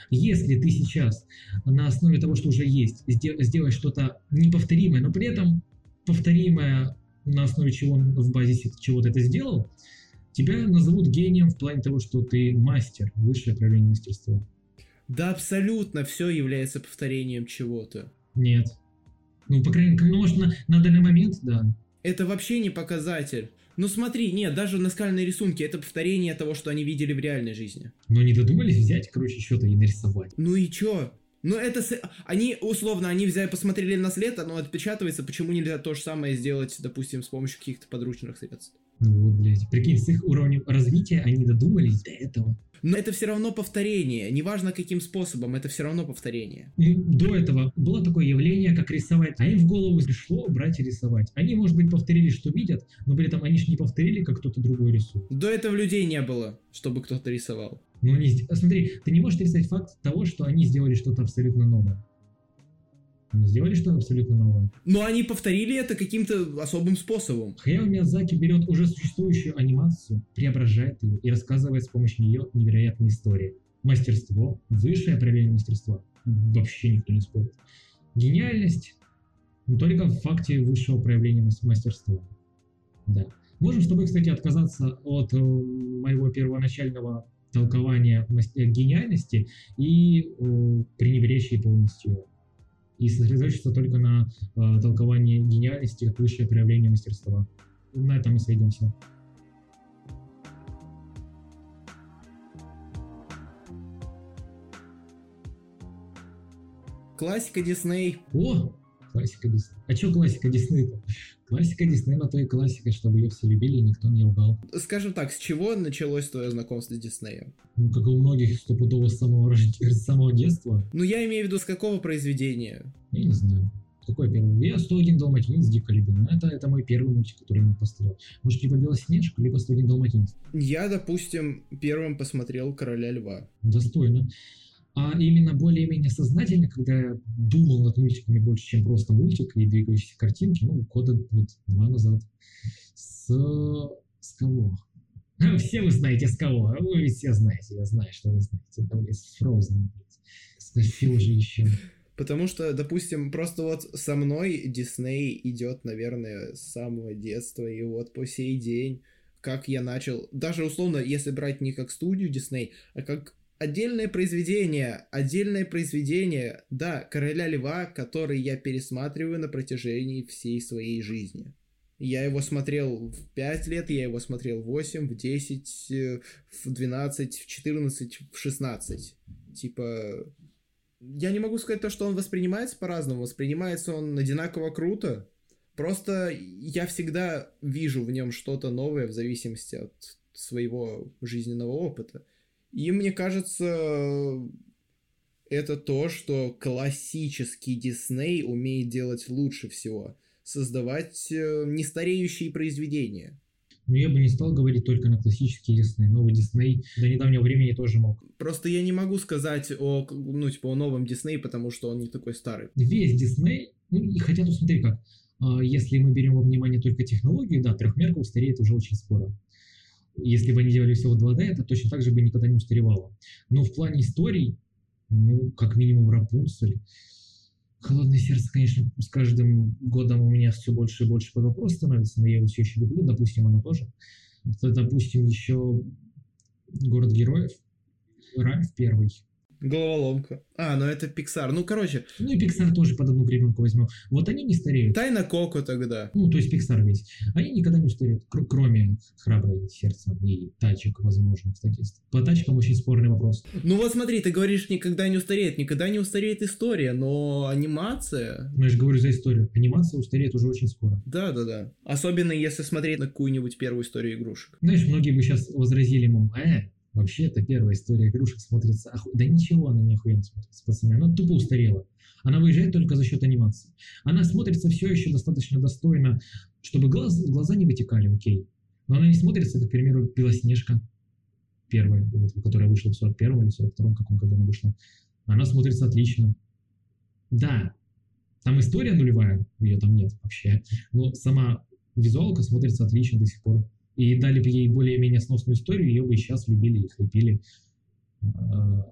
Если ты сейчас на основе того, что уже есть, сделаешь что-то неповторимое, но при этом повторимое на основе чего в базе чего-то это сделал, тебя назовут гением в плане того, что ты мастер, высшее проявление мастерства. Да абсолютно все является повторением чего-то. Нет. Ну, по крайней мере, может, на, на данный момент, да. Это вообще не показатель. Ну смотри, нет, даже наскальные рисунки это повторение того, что они видели в реальной жизни. Но не додумались взять, короче, что-то и нарисовать. Ну и чё? Ну это... С... Они, условно, они взяли, посмотрели на след, оно отпечатывается, почему нельзя то же самое сделать, допустим, с помощью каких-то подручных средств? Ну вот, блядь, прикинь, с их уровнем развития они додумались до этого. Но это все равно повторение, неважно каким способом, это все равно повторение. И до этого было такое явление, как рисовать, а им в голову пришло брать и рисовать. Они, может быть, повторили, что видят, но при этом они же не повторили, как кто-то другой рисует. До этого людей не было, чтобы кто-то рисовал. Ну, они... Смотри, ты не можешь рисовать факт того, что они сделали что-то абсолютно новое. Они сделали что-то абсолютно новое. Но они повторили это каким-то особым способом. Хаяо Миязаки берет уже существующую анимацию, преображает ее и рассказывает с помощью нее невероятные истории. Мастерство, высшее проявление мастерства. Вообще никто не спорит. Гениальность не только в факте высшего проявления мастерства. Да. Можем с тобой, кстати, отказаться от э, моего первоначального толкования гениальности и э, пренебречь ей полностью и сосредоточиться только на э, толковании гениальности как высшее проявление мастерства. На этом мы сведемся. Классика Дисней. О, классика Дисней. А что классика Дисней-то? Классика Дисней на то и классика, чтобы ее все любили и никто не ругал. Скажем так, с чего началось твое знакомство с Диснеем? Ну, как и у многих стопудово с самого, рождения, с самого детства. Ну, я имею в виду, с какого произведения? Я не знаю. Какой первый? Я 101 Далматинец дико любил. Но это, это мой первый мультик, который я посмотрел. Может, либо Белоснежка, либо 101 Далматинец. Я, допустим, первым посмотрел Короля Льва. Достойно а именно более-менее сознательно, когда я думал над мультиками больше, чем просто мультик и двигающиеся картинки, ну, года вот два назад. С... с кого? Все вы знаете, с кого. Вы все знаете, я знаю, что вы знаете. Блядь, с Frozen, С Фил же еще. Потому что, допустим, просто вот со мной Дисней идет, наверное, с самого детства, и вот по сей день, как я начал, даже условно, если брать не как студию Дисней, а как отдельное произведение, отдельное произведение, да, Короля Льва, который я пересматриваю на протяжении всей своей жизни. Я его смотрел в 5 лет, я его смотрел в 8, в 10, э, в 12, в 14, в 16. Типа, я не могу сказать то, что он воспринимается по-разному. Воспринимается он одинаково круто. Просто я всегда вижу в нем что-то новое в зависимости от своего жизненного опыта. И мне кажется, это то, что классический Дисней умеет делать лучше всего. Создавать э, нестареющие произведения. Но я бы не стал говорить только на классический Дисней. Новый Дисней до недавнего времени тоже мог. Просто я не могу сказать о, ну, типа, о новом Дисней, потому что он не такой старый. Весь Дисней, ну, и хотя тут смотри как, а, если мы берем во внимание только технологии, да, трехмерка устареет уже очень скоро. Если бы они делали все в 2D, это точно так же бы никогда не устаревало. Но в плане историй, ну, как минимум Рапунцель, Холодное сердце, конечно, с каждым годом у меня все больше и больше под вопрос становится, но я его все еще люблю, допустим, оно тоже. Допустим, еще Город героев, Ральф первый, Головоломка. А, ну это Pixar. Ну, короче. Ну и Pixar тоже под одну гребенку возьмем. Вот они не стареют. Тайна Коко тогда. Ну, то есть Pixar весь. Они никогда не устареют, кр- кроме храброе сердца и тачек, возможно, кстати. По тачкам очень спорный вопрос. Ну вот смотри, ты говоришь, никогда не устареет. Никогда не устареет история, но анимация... Ну, я же говорю за историю. Анимация устареет уже очень скоро. Да-да-да. Особенно если смотреть на какую-нибудь первую историю игрушек. Знаешь, многие бы сейчас возразили, мол, э, Вообще-то первая история игрушек смотрится... Оху... Да ничего она не охуенно смотрится, пацаны. Она тупо устарела. Она выезжает только за счет анимации. Она смотрится все еще достаточно достойно, чтобы глаз... глаза не вытекали, окей. Но она не смотрится, как, к примеру, Белоснежка первая, вот, которая вышла в 41 или 42 каком году она вышла. Она смотрится отлично. Да, там история нулевая, ее там нет вообще, но сама визуалка смотрится отлично до сих пор и дали бы ей более-менее сносную историю, ее бы сейчас любили и хайпили.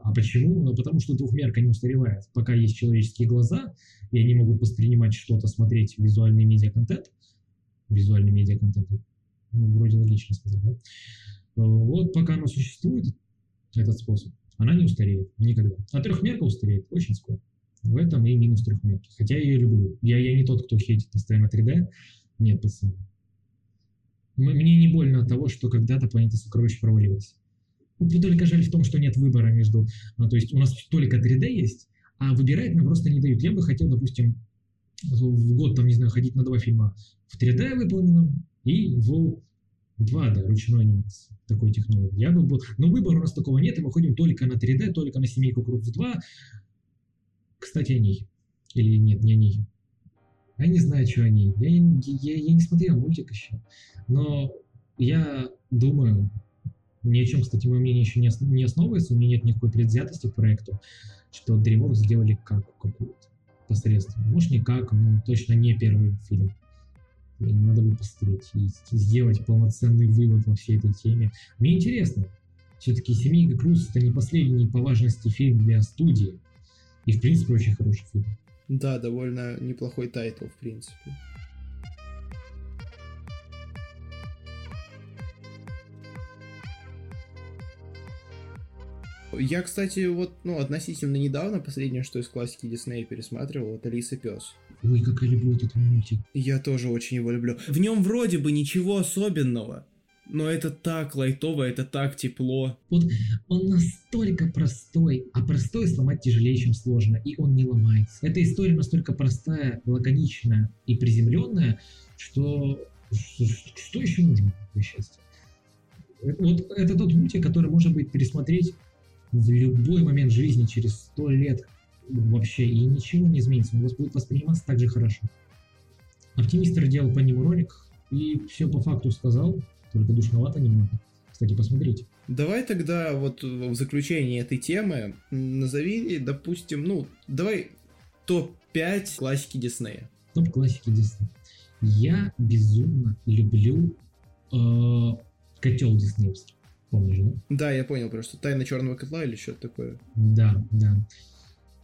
А почему? Ну, потому что двухмерка не устаревает. Пока есть человеческие глаза, и они могут воспринимать что-то, смотреть визуальный медиа-контент, визуальный медиа-контент, ну, вроде логично сказать, да? Вот пока оно существует, этот способ, она не устареет никогда. А трехмерка устареет очень скоро. В этом и минус трехмерки. Хотя я ее люблю. Я, я не тот, кто хейтит постоянно 3D. Нет, пацаны. Мне не больно от того, что когда-то планета сокровищ провалилась. Ну, только жаль в том, что нет выбора между... Ну, то есть у нас только 3D есть, а выбирать нам просто не дают. Я бы хотел, допустим, в год, там, не знаю, ходить на два фильма в 3D выполненном и в 2D ручной анимации такой технологии. Я бы был... Но выбора у нас такого нет, и мы ходим только на 3D, только на семейку Крутс 2. Кстати, о ней. Или нет, не о ней. Я не знаю, что они. Я, я, я не смотрел мультик еще. Но я думаю, ни о чем, кстати, мое мнение еще не, не основывается, у меня нет никакой предвзятости к проекту, что DreamWorks сделали как какую-то посредственно. Может, не как, но точно не первый фильм. И надо бы посмотреть и сделать полноценный вывод во всей этой теме. Мне интересно. Все-таки «Семейка Крудс» — это не последний по важности фильм для студии. И, в принципе, очень хороший фильм. Да, довольно неплохой title, в принципе. Я, кстати, вот, ну, относительно недавно, последнее, что из классики Диснея пересматривал, это Лис и Пес. Ой, как я люблю этот мультик. Я тоже очень его люблю. В нем вроде бы ничего особенного, но это так лайтово, это так тепло. Вот он настолько простой, а простой сломать тяжелее, чем сложно, и он не ломается. Эта история настолько простая, лаконичная и приземленная, что что еще нужно для счастья? Вот это тот мультик, который можно будет пересмотреть в любой момент жизни, через сто лет вообще, и ничего не изменится, он будет восприниматься так же хорошо. Оптимистр делал по нему ролик, и все по факту сказал, только душновато немного. Кстати, посмотрите. Давай тогда вот в заключении этой темы назови, допустим, ну, давай топ-5 классики Диснея. Топ классики Диснея. Я безумно люблю э, котел диснеевский. Помнишь, да? Да, я понял, просто тайна черного котла или что-то такое. Да, да.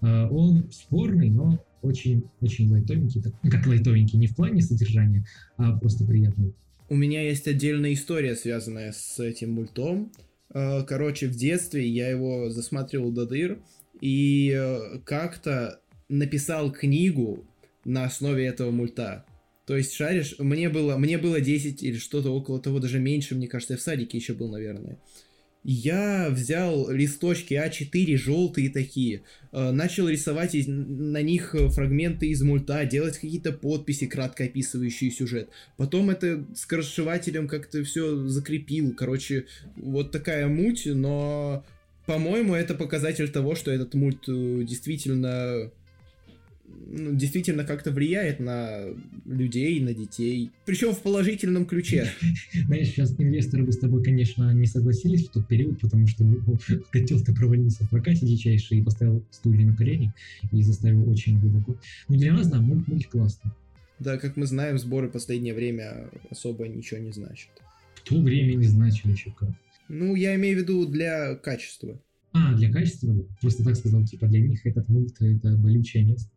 Э, он спорный, но очень, очень лайтовенький. Ну, как лайтовенький, не в плане содержания, а просто приятный. У меня есть отдельная история, связанная с этим мультом. Э, короче, в детстве я его засматривал до дыр и э, как-то написал книгу на основе этого мульта. То есть, шаришь, мне было, мне было 10 или что-то около того, даже меньше, мне кажется, я в садике еще был, наверное. Я взял листочки А4 желтые такие, э, начал рисовать на них фрагменты из мульта, делать какие-то подписи, кратко описывающие сюжет. Потом это скоросшивателем как-то все закрепил. Короче, вот такая муть, но, по-моему, это показатель того, что этот мульт э, действительно ну, действительно как-то влияет на людей, на детей. Причем в положительном ключе. Знаешь, сейчас инвесторы бы с тобой, конечно, не согласились в тот период, потому что ну, котел-то провалился в прокате дичайший и поставил стулья на колени и заставил очень глубоко. Но для нас, да, мульт, классный. Да, как мы знаем, сборы в последнее время особо ничего не значат. В то время не значили еще как. Ну, я имею в виду для качества. А, для качества. Просто так сказал, типа для них этот мульт это болючее место.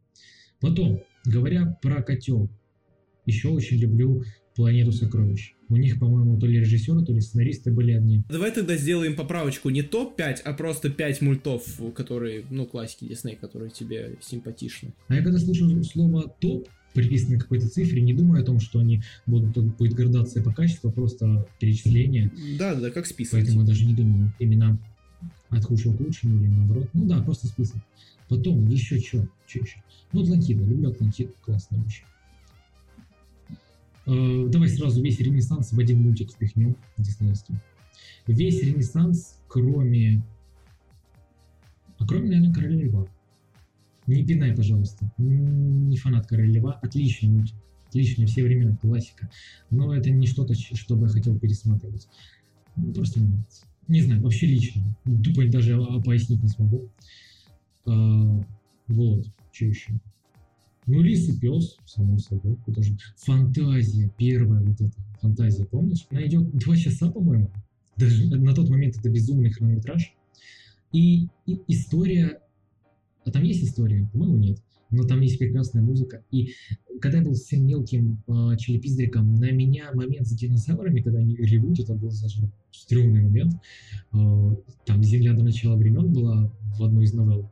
Потом, говоря про котел, еще очень люблю «Планету сокровищ». У них, по-моему, то ли режиссеры, то ли сценаристы были одни. Давай тогда сделаем поправочку не топ-5, а просто 5 мультов, которые, ну, классики Дисней, которые тебе симпатичны. А я когда слышу слово «топ», приписанное к какой-то цифре, не думаю о том, что они будут будет градация по качеству, а просто перечисление. Да, да, как список. Поэтому я даже не думаю именно от худшего к лучшему или наоборот. Ну да, просто список. Потом еще что? Что еще? Ну, Атлантида. Люблю Атлантиду. Классная вещь. Э, давай сразу весь Ренессанс в один мультик впихнем диснеевский. Весь Ренессанс, кроме... А кроме, наверное, Короля Льва. Не пинай, пожалуйста. Не фанат Короля Льва. Отличный мультик. Отличный, все времена классика. Но это не что-то, что бы я хотел пересматривать. Просто не нравится. Не знаю, вообще лично. Тупо даже пояснить не смогу. А, вот, что еще? Ну, лис и пес, само собой, куда же. Фантазия, первая вот эта фантазия, помнишь? Она идет два часа, по-моему. Даже на тот момент это безумный хронометраж. И, и история... А там есть история? По-моему, нет. Но там есть прекрасная музыка. И когда я был совсем мелким э, челепиздриком, на меня момент с динозаврами, когда они ревут, это был даже стрёмный момент. Э, там «Земля до начала времен» была в одной из новелл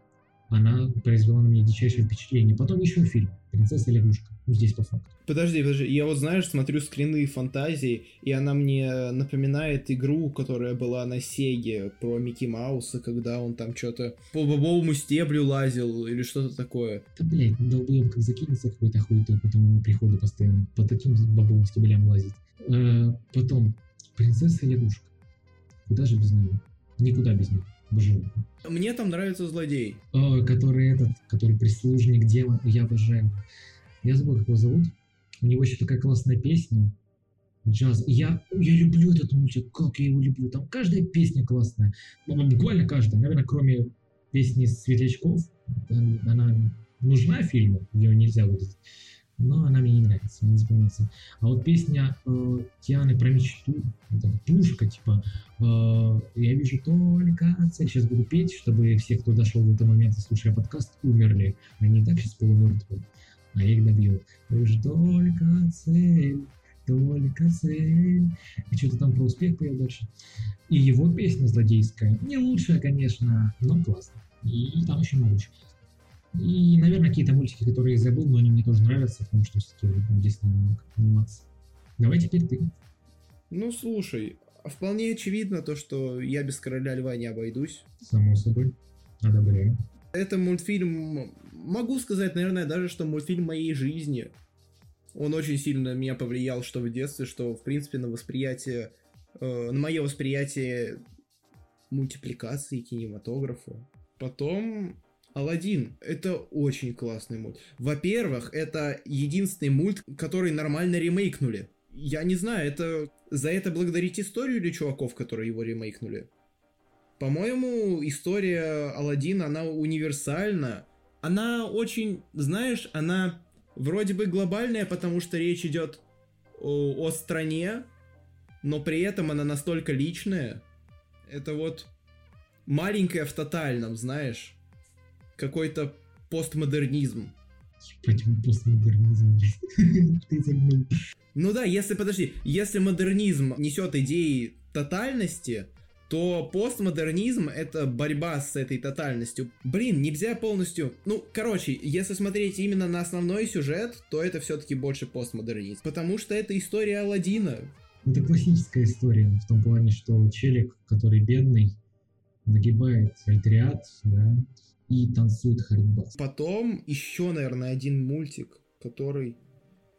она произвела на меня дичайшее впечатление. Потом еще фильм «Принцесса лягушка». Ну, здесь по факту. Подожди, подожди, я вот, знаешь, смотрю скрины фантазии, и она мне напоминает игру, которая была на Сеге про Микки Мауса, когда он там что-то по бобовому стеблю лазил или что-то такое. Да, блядь, долбоёб как закинется какой-то хуйтой, потом приходы постоянно по таким бобовым стеблям лазит. Э, потом «Принцесса лягушка». Куда же без нее? Никуда без нее. Обожаю. Мне там нравится злодей. О, который этот, который прислужник демон, я обожаю. Я забыл, как его зовут. У него еще такая классная песня. Джаз. Я, я люблю этот мультик, как я его люблю. Там каждая песня классная. Ну, буквально каждая. Наверное, кроме песни Светлячков. Она нужна фильму, ее нельзя выразить но она мне не нравится, не запомнится. А вот песня э, Тианы про мечту, это пушка, типа э, «Я вижу только цель». Сейчас буду петь, чтобы все, кто дошел до этого момента, слушая подкаст, умерли. Они и так сейчас полумертвы, а я их добью. «Я вижу только цель». Только цель. И что-то там про успех поет дальше. И его песня злодейская. Не лучшая, конечно, но классная. И там очень много чего. И, наверное, какие-то мультики, которые я забыл, но они мне тоже нравятся, потому что все-таки Дисней немного анимации. Давай теперь ты. Ну, слушай, вполне очевидно то, что я без Короля Льва не обойдусь. Само собой. Одобряю. Это мультфильм, могу сказать, наверное, даже, что мультфильм моей жизни. Он очень сильно меня повлиял, что в детстве, что, в принципе, на восприятие, э, на мое восприятие мультипликации, кинематографа. Потом Алладин — это очень классный мульт. Во-первых, это единственный мульт, который нормально ремейкнули. Я не знаю, это за это благодарить историю или чуваков, которые его ремейкнули? По-моему, история Алладина, она универсальна. Она очень, знаешь, она вроде бы глобальная, потому что речь идет о, о стране, но при этом она настолько личная. Это вот маленькая в тотальном, знаешь какой-то постмодернизм. Почему постмодернизм? Ты загнул. Ну да, если, подожди, если модернизм несет идеи тотальности, то постмодернизм — это борьба с этой тотальностью. Блин, нельзя полностью... Ну, короче, если смотреть именно на основной сюжет, то это все-таки больше постмодернизм. Потому что это история Алладина. Это классическая история, в том плане, что челик, который бедный, нагибает альтриат, да, и танцует хардбас. Потом еще, наверное, один мультик, который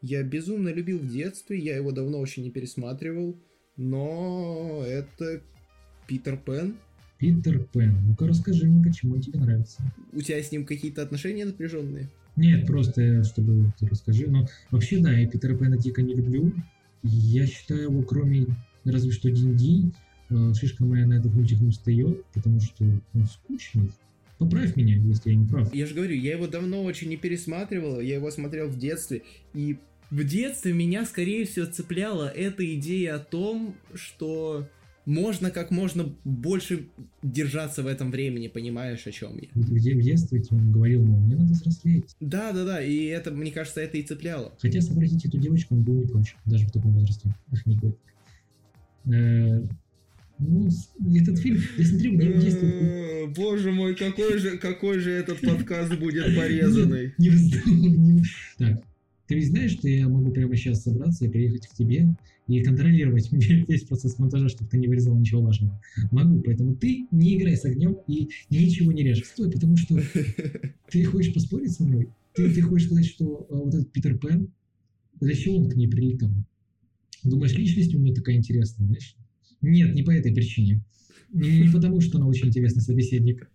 я безумно любил в детстве, я его давно очень не пересматривал, но это Питер Пен. Питер Пен. Ну-ка расскажи мне, почему тебе нравится. У тебя с ним какие-то отношения напряженные? Нет, просто чтобы ты расскажи. Но вообще, да, я Питера Пэна дико не люблю. Я считаю его, кроме разве что Динди, э, шишка моя на этот мультик не встает, потому что он скучный. Поправь меня, если я не прав. Я же говорю, я его давно очень не пересматривал, я его смотрел в детстве, и в детстве меня, скорее всего, цепляла эта идея о том, что можно как можно больше держаться в этом времени, понимаешь, о чем я? Где в детстве он говорил, мол, мне надо взрослеть. Да, да, да, и это, мне кажется, это и цепляло. Хотя сообразить эту девочку он был не прочь, даже в таком возрасте. Ах, не год. Ну, этот фильм, я смотрю, где действует... Э, боже мой, какой же, какой же этот подкаст будет порезанный. Не вздумай. Так, ты ведь знаешь, что я могу прямо сейчас собраться и приехать к тебе и контролировать весь процесс монтажа, чтобы ты не вырезал ничего важного. Могу, поэтому ты не играй с огнем и ничего не режь. Стой, потому что ты хочешь поспорить со мной? Ты, ты хочешь сказать, что а, вот этот Питер Пен, зачем он к ней прилетал? Думаешь, личность у него такая интересная, знаешь? Нет, не по этой причине. Не, не потому, что она очень интересный собеседник.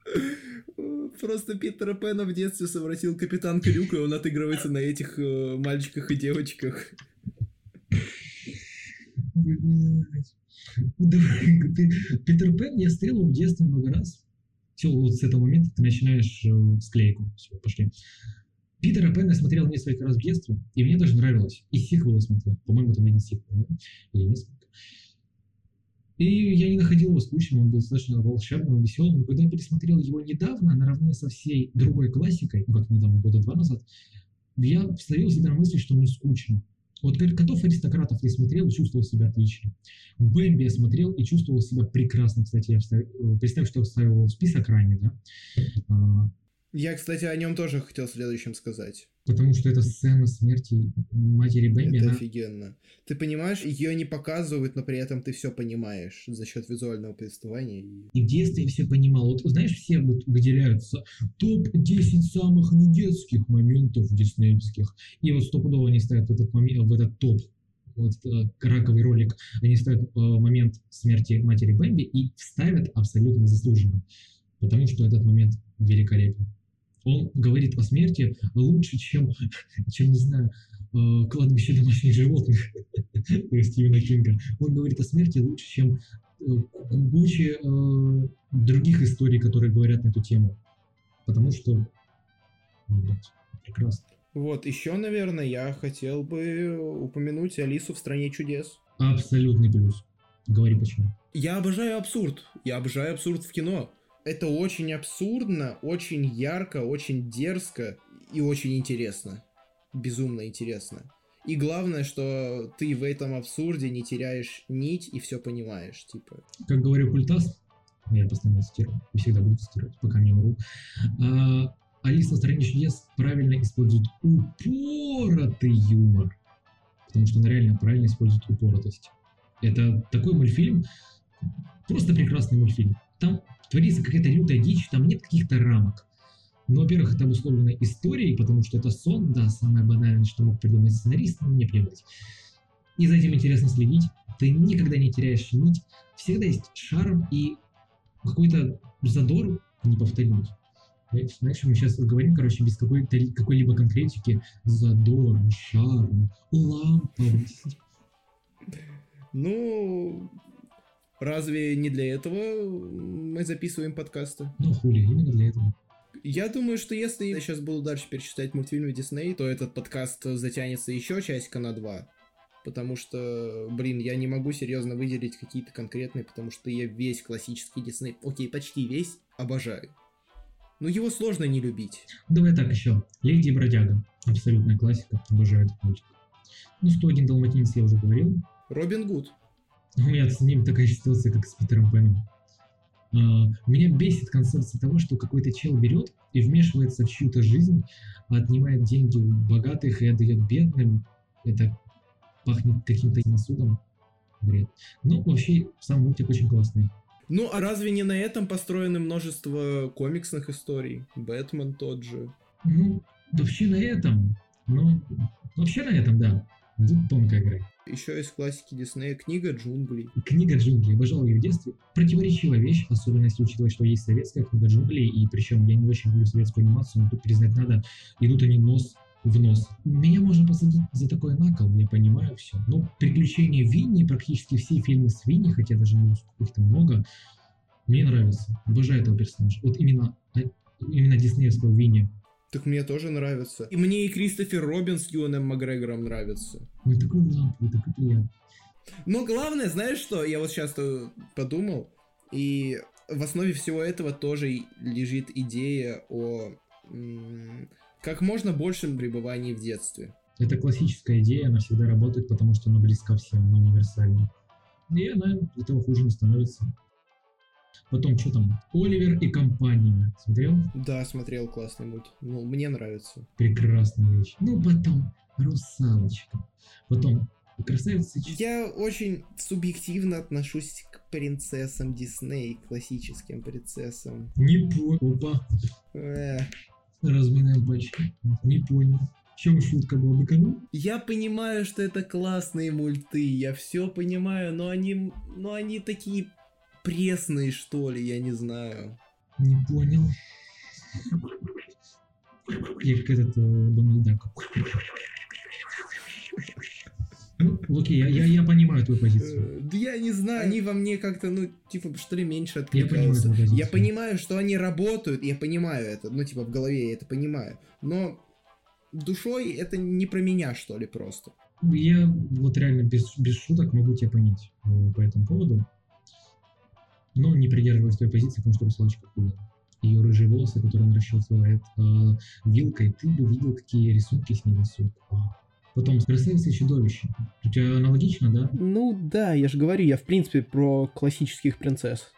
Просто Питера Пэна в детстве совратил капитан Крюк, и он отыгрывается на этих э, мальчиках и девочках. Питер Пен я стрелил в детстве много раз. Все, вот с этого момента ты начинаешь э, склейку. Все, пошли. Питера Пэна я смотрел несколько раз в детстве, и мне даже нравилось. И сиквелы смотрел. По-моему, там один сиквел, да? Или несколько. И я не находил его скучным, он был достаточно волшебным, веселым. Но когда я пересмотрел его недавно, наравне со всей другой классикой, ну как недавно, года два назад, я словил себя на мысли, что мне скучно. Вот «Котов аристократов» я смотрел и чувствовал себя отлично. «Бэмби» я смотрел и чувствовал себя прекрасно. Кстати, я вставил, э, представь, что я вставил в список ранее, да? Я, кстати, о нем тоже хотел следующим сказать. Потому что это сцена смерти матери Бэмби. Это она... офигенно. Ты понимаешь, ее не показывают, но при этом ты все понимаешь за счет визуального повествования. И в детстве я все понимал. Вот знаешь, все вот выделяются топ-10 самых недетских моментов диснеевских. И вот стопудово они ставят в этот, момент, в этот топ вот э, раковый ролик, они ставят э, момент смерти матери Бэмби и ставят абсолютно заслуженно. Потому что этот момент великолепен он говорит о смерти лучше, чем, чем не знаю, э, кладбище домашних животных Стивена Кинга. Он говорит о смерти лучше, чем э, куча э, других историй, которые говорят на эту тему. Потому что, ну, блядь, прекрасно. Вот, еще, наверное, я хотел бы упомянуть Алису в «Стране чудес». Абсолютный плюс. Говори почему. Я обожаю абсурд. Я обожаю абсурд в кино это очень абсурдно, очень ярко, очень дерзко и очень интересно. Безумно интересно. И главное, что ты в этом абсурде не теряешь нить и все понимаешь, типа. Как говорю Культас, я постоянно цитирую, и всегда буду цитировать, пока не умру. А, Алиса в стране чудес правильно использует упоротый юмор. Потому что она реально правильно использует упоротость. Это такой мультфильм, просто прекрасный мультфильм. Там творится какая-то лютая дичь, там нет каких-то рамок. Ну, во-первых, это обусловлено историей, потому что это сон, да, самое банальное, что мог придумать сценарист, но мне плевать. И за этим интересно следить. Ты никогда не теряешь нить. Всегда есть шарм и какой-то задор неповторимый. Знаешь, мы сейчас говорим, короче, без какой-то, какой-либо конкретики. Задор, шарм, ламповость. Ну, Разве не для этого мы записываем подкасты? Ну, хули, именно для этого. Я думаю, что если я сейчас буду дальше перечислять мультфильмы Дисней, то этот подкаст затянется еще часика на два. Потому что, блин, я не могу серьезно выделить какие-то конкретные, потому что я весь классический Дисней, окей, почти весь, обожаю. Но его сложно не любить. Давай так еще. Леди и бродяга. Абсолютная классика. Обожаю этот мультик. Ну, 101 далматинец я уже говорил. Робин Гуд. У меня с ним такая ситуация, как с Питером Пеном. Uh, меня бесит концепция того, что какой-то чел берет и вмешивается в чью-то жизнь, отнимает деньги у богатых и отдает бедным. Это пахнет каким-то насудом. Бред. Но вообще сам мультик очень классный. Ну, а разве не на этом построены множество комиксных историй? Бэтмен тот же. Ну, вообще на этом. Ну, вообще на этом, да. Тонкая грань. Еще из классики Диснея книга джунглей. Книга джунглей. Обожал ее в детстве. Противоречивая вещь, особенно если учитывать, что есть советская книга джунглей, и причем я не очень люблю советскую анимацию, но тут признать надо, идут они нос в нос. Меня можно посадить за такой накол, я понимаю все. Но приключения Винни, практически все фильмы с Винни, хотя даже не их там много, мне нравятся. Обожаю этого персонажа. Вот именно, именно диснеевского Винни. Так мне тоже нравится. И мне и Кристофер Робин с Юаном Макгрегором нравится. Ой, такой ламповый, такой приятный. Но главное, знаешь что, я вот сейчас подумал, и в основе всего этого тоже лежит идея о как можно большем пребывании в детстве. Это классическая идея, она всегда работает, потому что она близка всем, она универсальна. И она этого хуже не становится. Потом, что там? Оливер и компания. Смотрел? Да, смотрел классный мульт. Ну, мне нравится. Прекрасная вещь. Ну, потом Русалочка. Потом Красавица. Я очень субъективно отношусь к принцессам Дисней, классическим принцессам. Не понял. Опа. Э. Разминаем пальчики. Не понял. В чем шутка была быканул? Я понимаю, что это классные мульты, я все понимаю, но они, но они такие пресные, что ли, я не знаю. Не понял. Я как этот э, Дональд Дак. Ну, окей, я, я, я понимаю твою позицию. Э, Да я не знаю, они во мне как-то, ну, типа, что ли, меньше Я понимаю откликаются. твою позицию. Я понимаю, что они работают, я понимаю это, ну, типа, в голове я это понимаю. Но душой это не про меня, что ли, просто. Я вот реально без, без шуток могу тебя понять э, по этому поводу. Но не придерживаюсь твоей позиции, потому что русалочка хуя. Ее рыжие волосы, которые он расчесывает э, вилкой, ты бы видел, какие рисунки с ней несут. Потом красавица и чудовище. У тебя аналогично, да? Ну да, я же говорю, я в принципе про классических принцесс.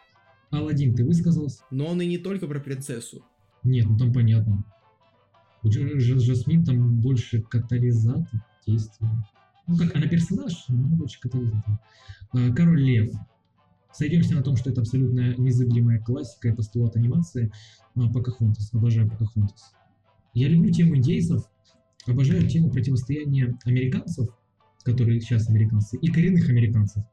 Алладин, ты высказался? Но он и не только про принцессу. Нет, ну там понятно. У Дж- Дж- Жасмин там больше катализатор действия. Ну как, она персонаж, но она больше катализатор. А, Король Лев. Сойдемся на том, что это абсолютно незыблемая классика и постулат анимации. А, Покахонтас. Обожаю Покахонтас. Я люблю тему индейцев, обожаю тему противостояния американцев, которые сейчас американцы, и коренных американцев,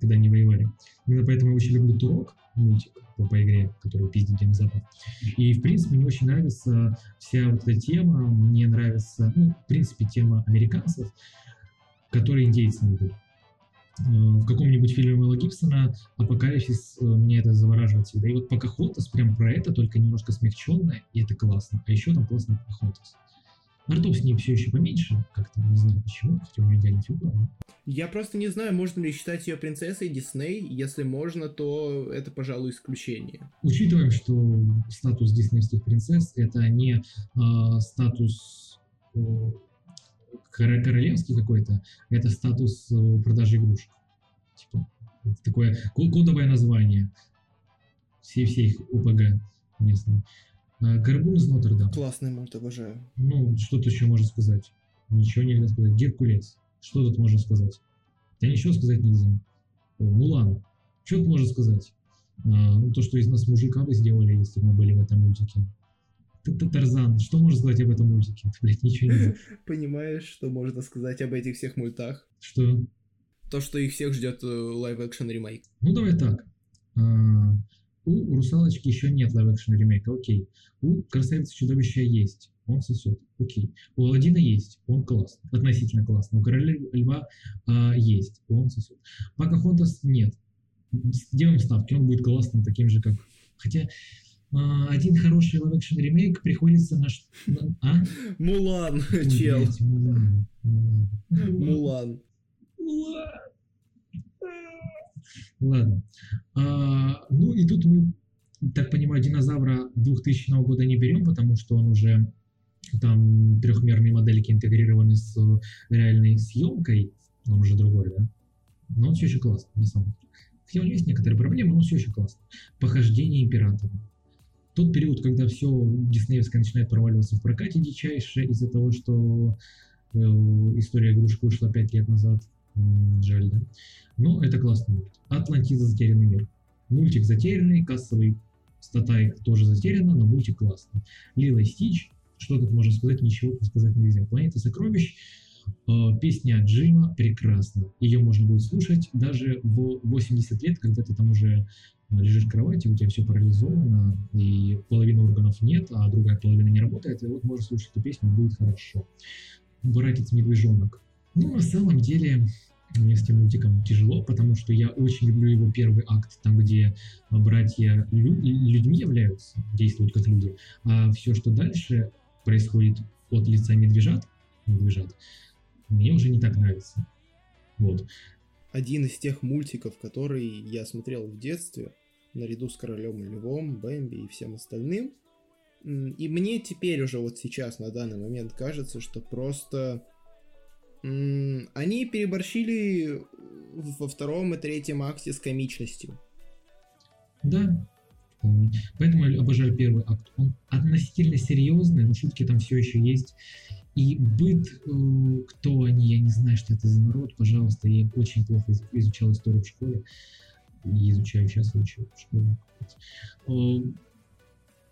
когда они воевали. Именно поэтому я очень люблю Турок, мультик по, по игре, который пиздит День Запад. И, в принципе, мне очень нравится вся вот эта тема, мне нравится, ну, в принципе, тема американцев, которые индейцами были. В каком-нибудь фильме Мэла Гибсона «Апокалипсис» э, мне это завораживает всегда. И вот Покахонтас прям про это, только немножко смягченное, и это классно. А еще там классный Покахонтас. Артов с ней все еще поменьше, как-то не знаю почему, хотя у нее идеальная фигура. но- Я просто не знаю, можно ли считать ее принцессой Дисней. Если можно, то это, пожалуй, исключение. Учитываем, что статус диснеевских принцесс это не э, статус э, королевский какой-то, это статус э, продажи игрушек. Типа, такое ко- кодовое название всей их ОПГ местной. Э, Горбун из Нотр-Дам. Классный мульт, обожаю. Ну, что тут еще можно сказать? Ничего нельзя сказать. Геркулес. Что тут можно сказать? Да ничего сказать нельзя. Мулан. Что тут можно сказать? А, ну, то, что из нас мужика бы сделали, если бы мы были в этом мультике. Тарзан. Что можно сказать об этом мультике? Блять, ничего нельзя. Понимаешь, что можно сказать об этих всех мультах? Что? То, что их всех ждет live-action ремейк. Ну, давай так. А, у «Русалочки» еще нет live-action ремейка, окей. У «Красавицы и чудовища» есть, он сосет, окей. У «Аладдина» есть, он классный, относительно классный. У «Короля льва» а, есть, он сосет. «Покахонтас» нет. Делаем ставки, он будет классным, таким же, как... Хотя один хороший live-action ремейк приходится на... А? Мулан, Ой, чел. блядь, Мулан, Мулан. Мулан. Мулан. Ладно. А, ну и тут мы, так понимаю, динозавра 2000 года не берем, потому что он уже там трехмерные модельки интегрированы с реальной съемкой, он уже другой, да? Но он все еще классный, на самом деле. Хотя у него есть некоторые проблемы, но все еще классно. Похождение императора. Тот период, когда все диснеевское начинает проваливаться в прокате дичайше из-за того, что э, история игрушек вышла 5 лет назад. М, Жаль, да? Но это классный мульт. Атлантида затерянный мир. Мультик затерянный, кассовый стата их тоже затеряна, но мультик классный. Лила и Стич, что тут можно сказать, ничего тут сказать нельзя. Планета сокровищ, Э, Песня Джима прекрасна. Ее можно будет слушать даже в 80 лет, когда ты там уже лежишь в кровати, у тебя все парализовано, и половины органов нет, а другая половина не работает, и вот можешь слушать эту песню, будет хорошо. Братец-медвежонок. Ну, на самом деле, мне с этим мультиком тяжело, потому что я очень люблю его первый акт, там, где братья лю- людьми являются, действуют как люди, а все, что дальше происходит от лица медвежат, медвежат мне уже не так нравится. Вот. Один из тех мультиков, которые я смотрел в детстве, наряду с Королем и Львом, Бэмби и всем остальным. И мне теперь уже вот сейчас, на данный момент, кажется, что просто они переборщили во втором и третьем акте с комичностью. Да, Поэтому я обожаю первый акт. Он относительно серьезный, но шутки там все еще есть. И быт, э, кто они, я не знаю, что это за народ, пожалуйста, я очень плохо изучал историю в школе, и изучаю сейчас, учу в. Э,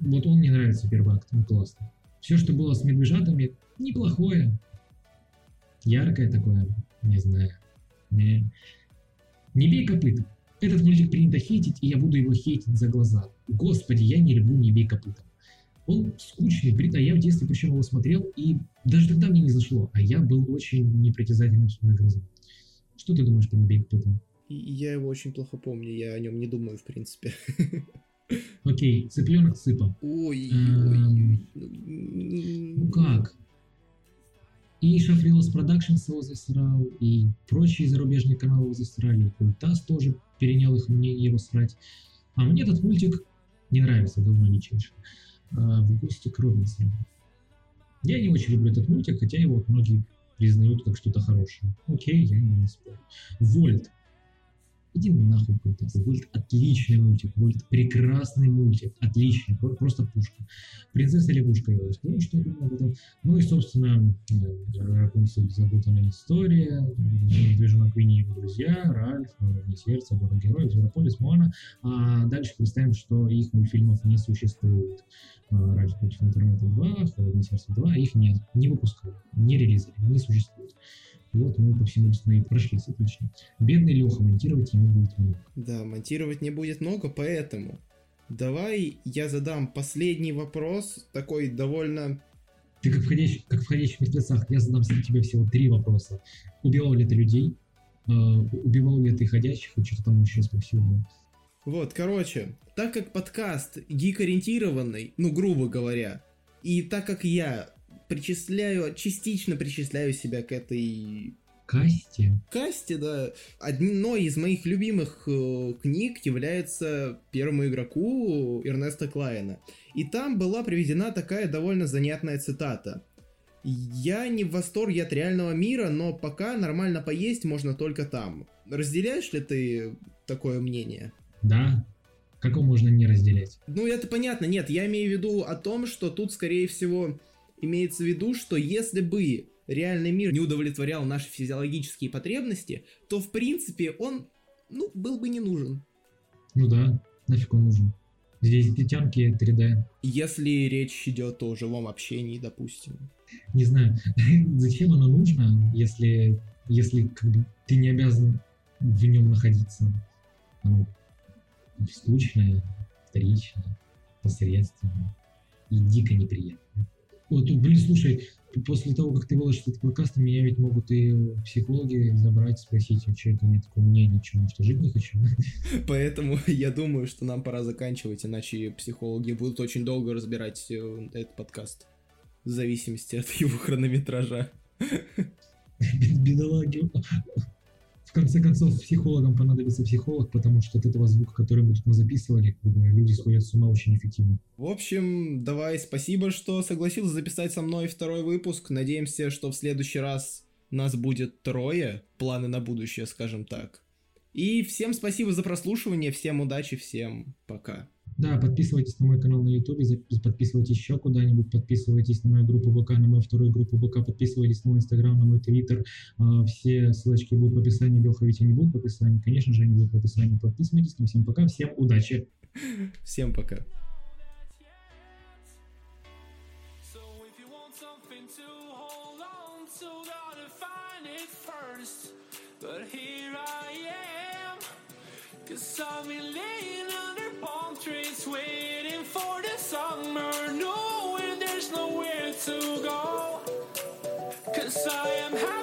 вот он мне нравится, первый акт, он классный. Все, что было с медвежатами, неплохое. Яркое такое, не знаю. Не, не бей копытом. Этот мультик принято хейтить, и я буду его хейтить за глаза. Господи, я не люблю «Не бей копытом». Он скучный, брит, а я в детстве причем его смотрел, и даже тогда мне не зашло, а я был очень непритязательным на грозу. Что ты думаешь про «Не бей копытом»? Я его очень плохо помню, я о нем не думаю, в принципе. Окей, цыпленок сыпа. Ой, ой, Ну как? И Шафрилос Продакшнс его засрал, и прочие зарубежные каналы его засрали, и Культас тоже перенял их мнение его срать. А мне этот мультик не нравится, давно не чаще. А, в гости к Робинсону. Я не очень люблю этот мультик, хотя его многие признают как что-то хорошее. Окей, я не спорю. Вольт Иди нахуй такой. Вольт отличный мультик. Вольт прекрасный мультик. Отличный. Просто пушка. Принцесса лягушка я сказал, что я думаю об этом. Ну и, собственно, э, Рапунцель запутанная история. Движенок Винни и его друзья. Ральф, Новое сердце, город героев, Зверополис, Моана. А дальше представим, что их мультфильмов не существует. А, Ральф против интернета 2, Холодное сердце 2, их нет, не выпускают, не релизили, не существует. Вот мы по всему Диснею прошлись, отлично. Бедный Леха, монтировать ему будет много. Да, монтировать не будет много, поэтому давай я задам последний вопрос, такой довольно... Ты как входящий, как входящий в мертвецах, я задам тебе всего три вопроса. Убивал ли ты людей? Uh, убивал ли ты ходящих? И что-то там еще спросил. Вот, короче, так как подкаст гик-ориентированный, ну, грубо говоря, и так как я причисляю, частично причисляю себя к этой Касте? Касте, да. Одной из моих любимых э, книг является «Первому игроку» Эрнеста Клайна. И там была приведена такая довольно занятная цитата. «Я не в восторге от реального мира, но пока нормально поесть можно только там». Разделяешь ли ты такое мнение? Да. Как его можно не разделять? Ну, это понятно. Нет, я имею в виду о том, что тут, скорее всего, имеется в виду, что если бы реальный мир не удовлетворял наши физиологические потребности, то в принципе он, ну, был бы не нужен. Ну да, нафиг он нужен. Здесь детянки 3D. Если речь идет о живом общении, допустим. Не знаю, зачем оно нужно, если, если как бы, ты не обязан в нем находиться. Оно скучное, вторичное, посредственное и дико неприятное. Вот, блин, слушай, после того, как ты выложишь этот подкаст, меня ведь могут и психологи забрать, спросить, у человека нет такого мнения, что, что жить не хочу. Поэтому я думаю, что нам пора заканчивать, иначе психологи будут очень долго разбирать э, этот подкаст. В зависимости от его хронометража. Бедолаги в конце концов, психологам понадобится психолог, потому что от этого звука, который мы тут записывали, люди сходят с ума очень эффективно. В общем, давай, спасибо, что согласился записать со мной второй выпуск. Надеемся, что в следующий раз нас будет трое. Планы на будущее, скажем так. И всем спасибо за прослушивание, всем удачи, всем пока. Да, подписывайтесь на мой канал на YouTube, подписывайтесь еще куда-нибудь, подписывайтесь на мою группу ВК, на мою вторую группу ВК, подписывайтесь на мой Инстаграм, на мой Твиттер. А, все ссылочки будут в описании, Леха, ведь они будут в описании. Конечно же, они будут в описании. Подписывайтесь. Ну, всем пока, всем удачи. Всем пока. But here I am, cause I'm in. Trees waiting for the summer, knowing there's nowhere to go. Cause I am happy.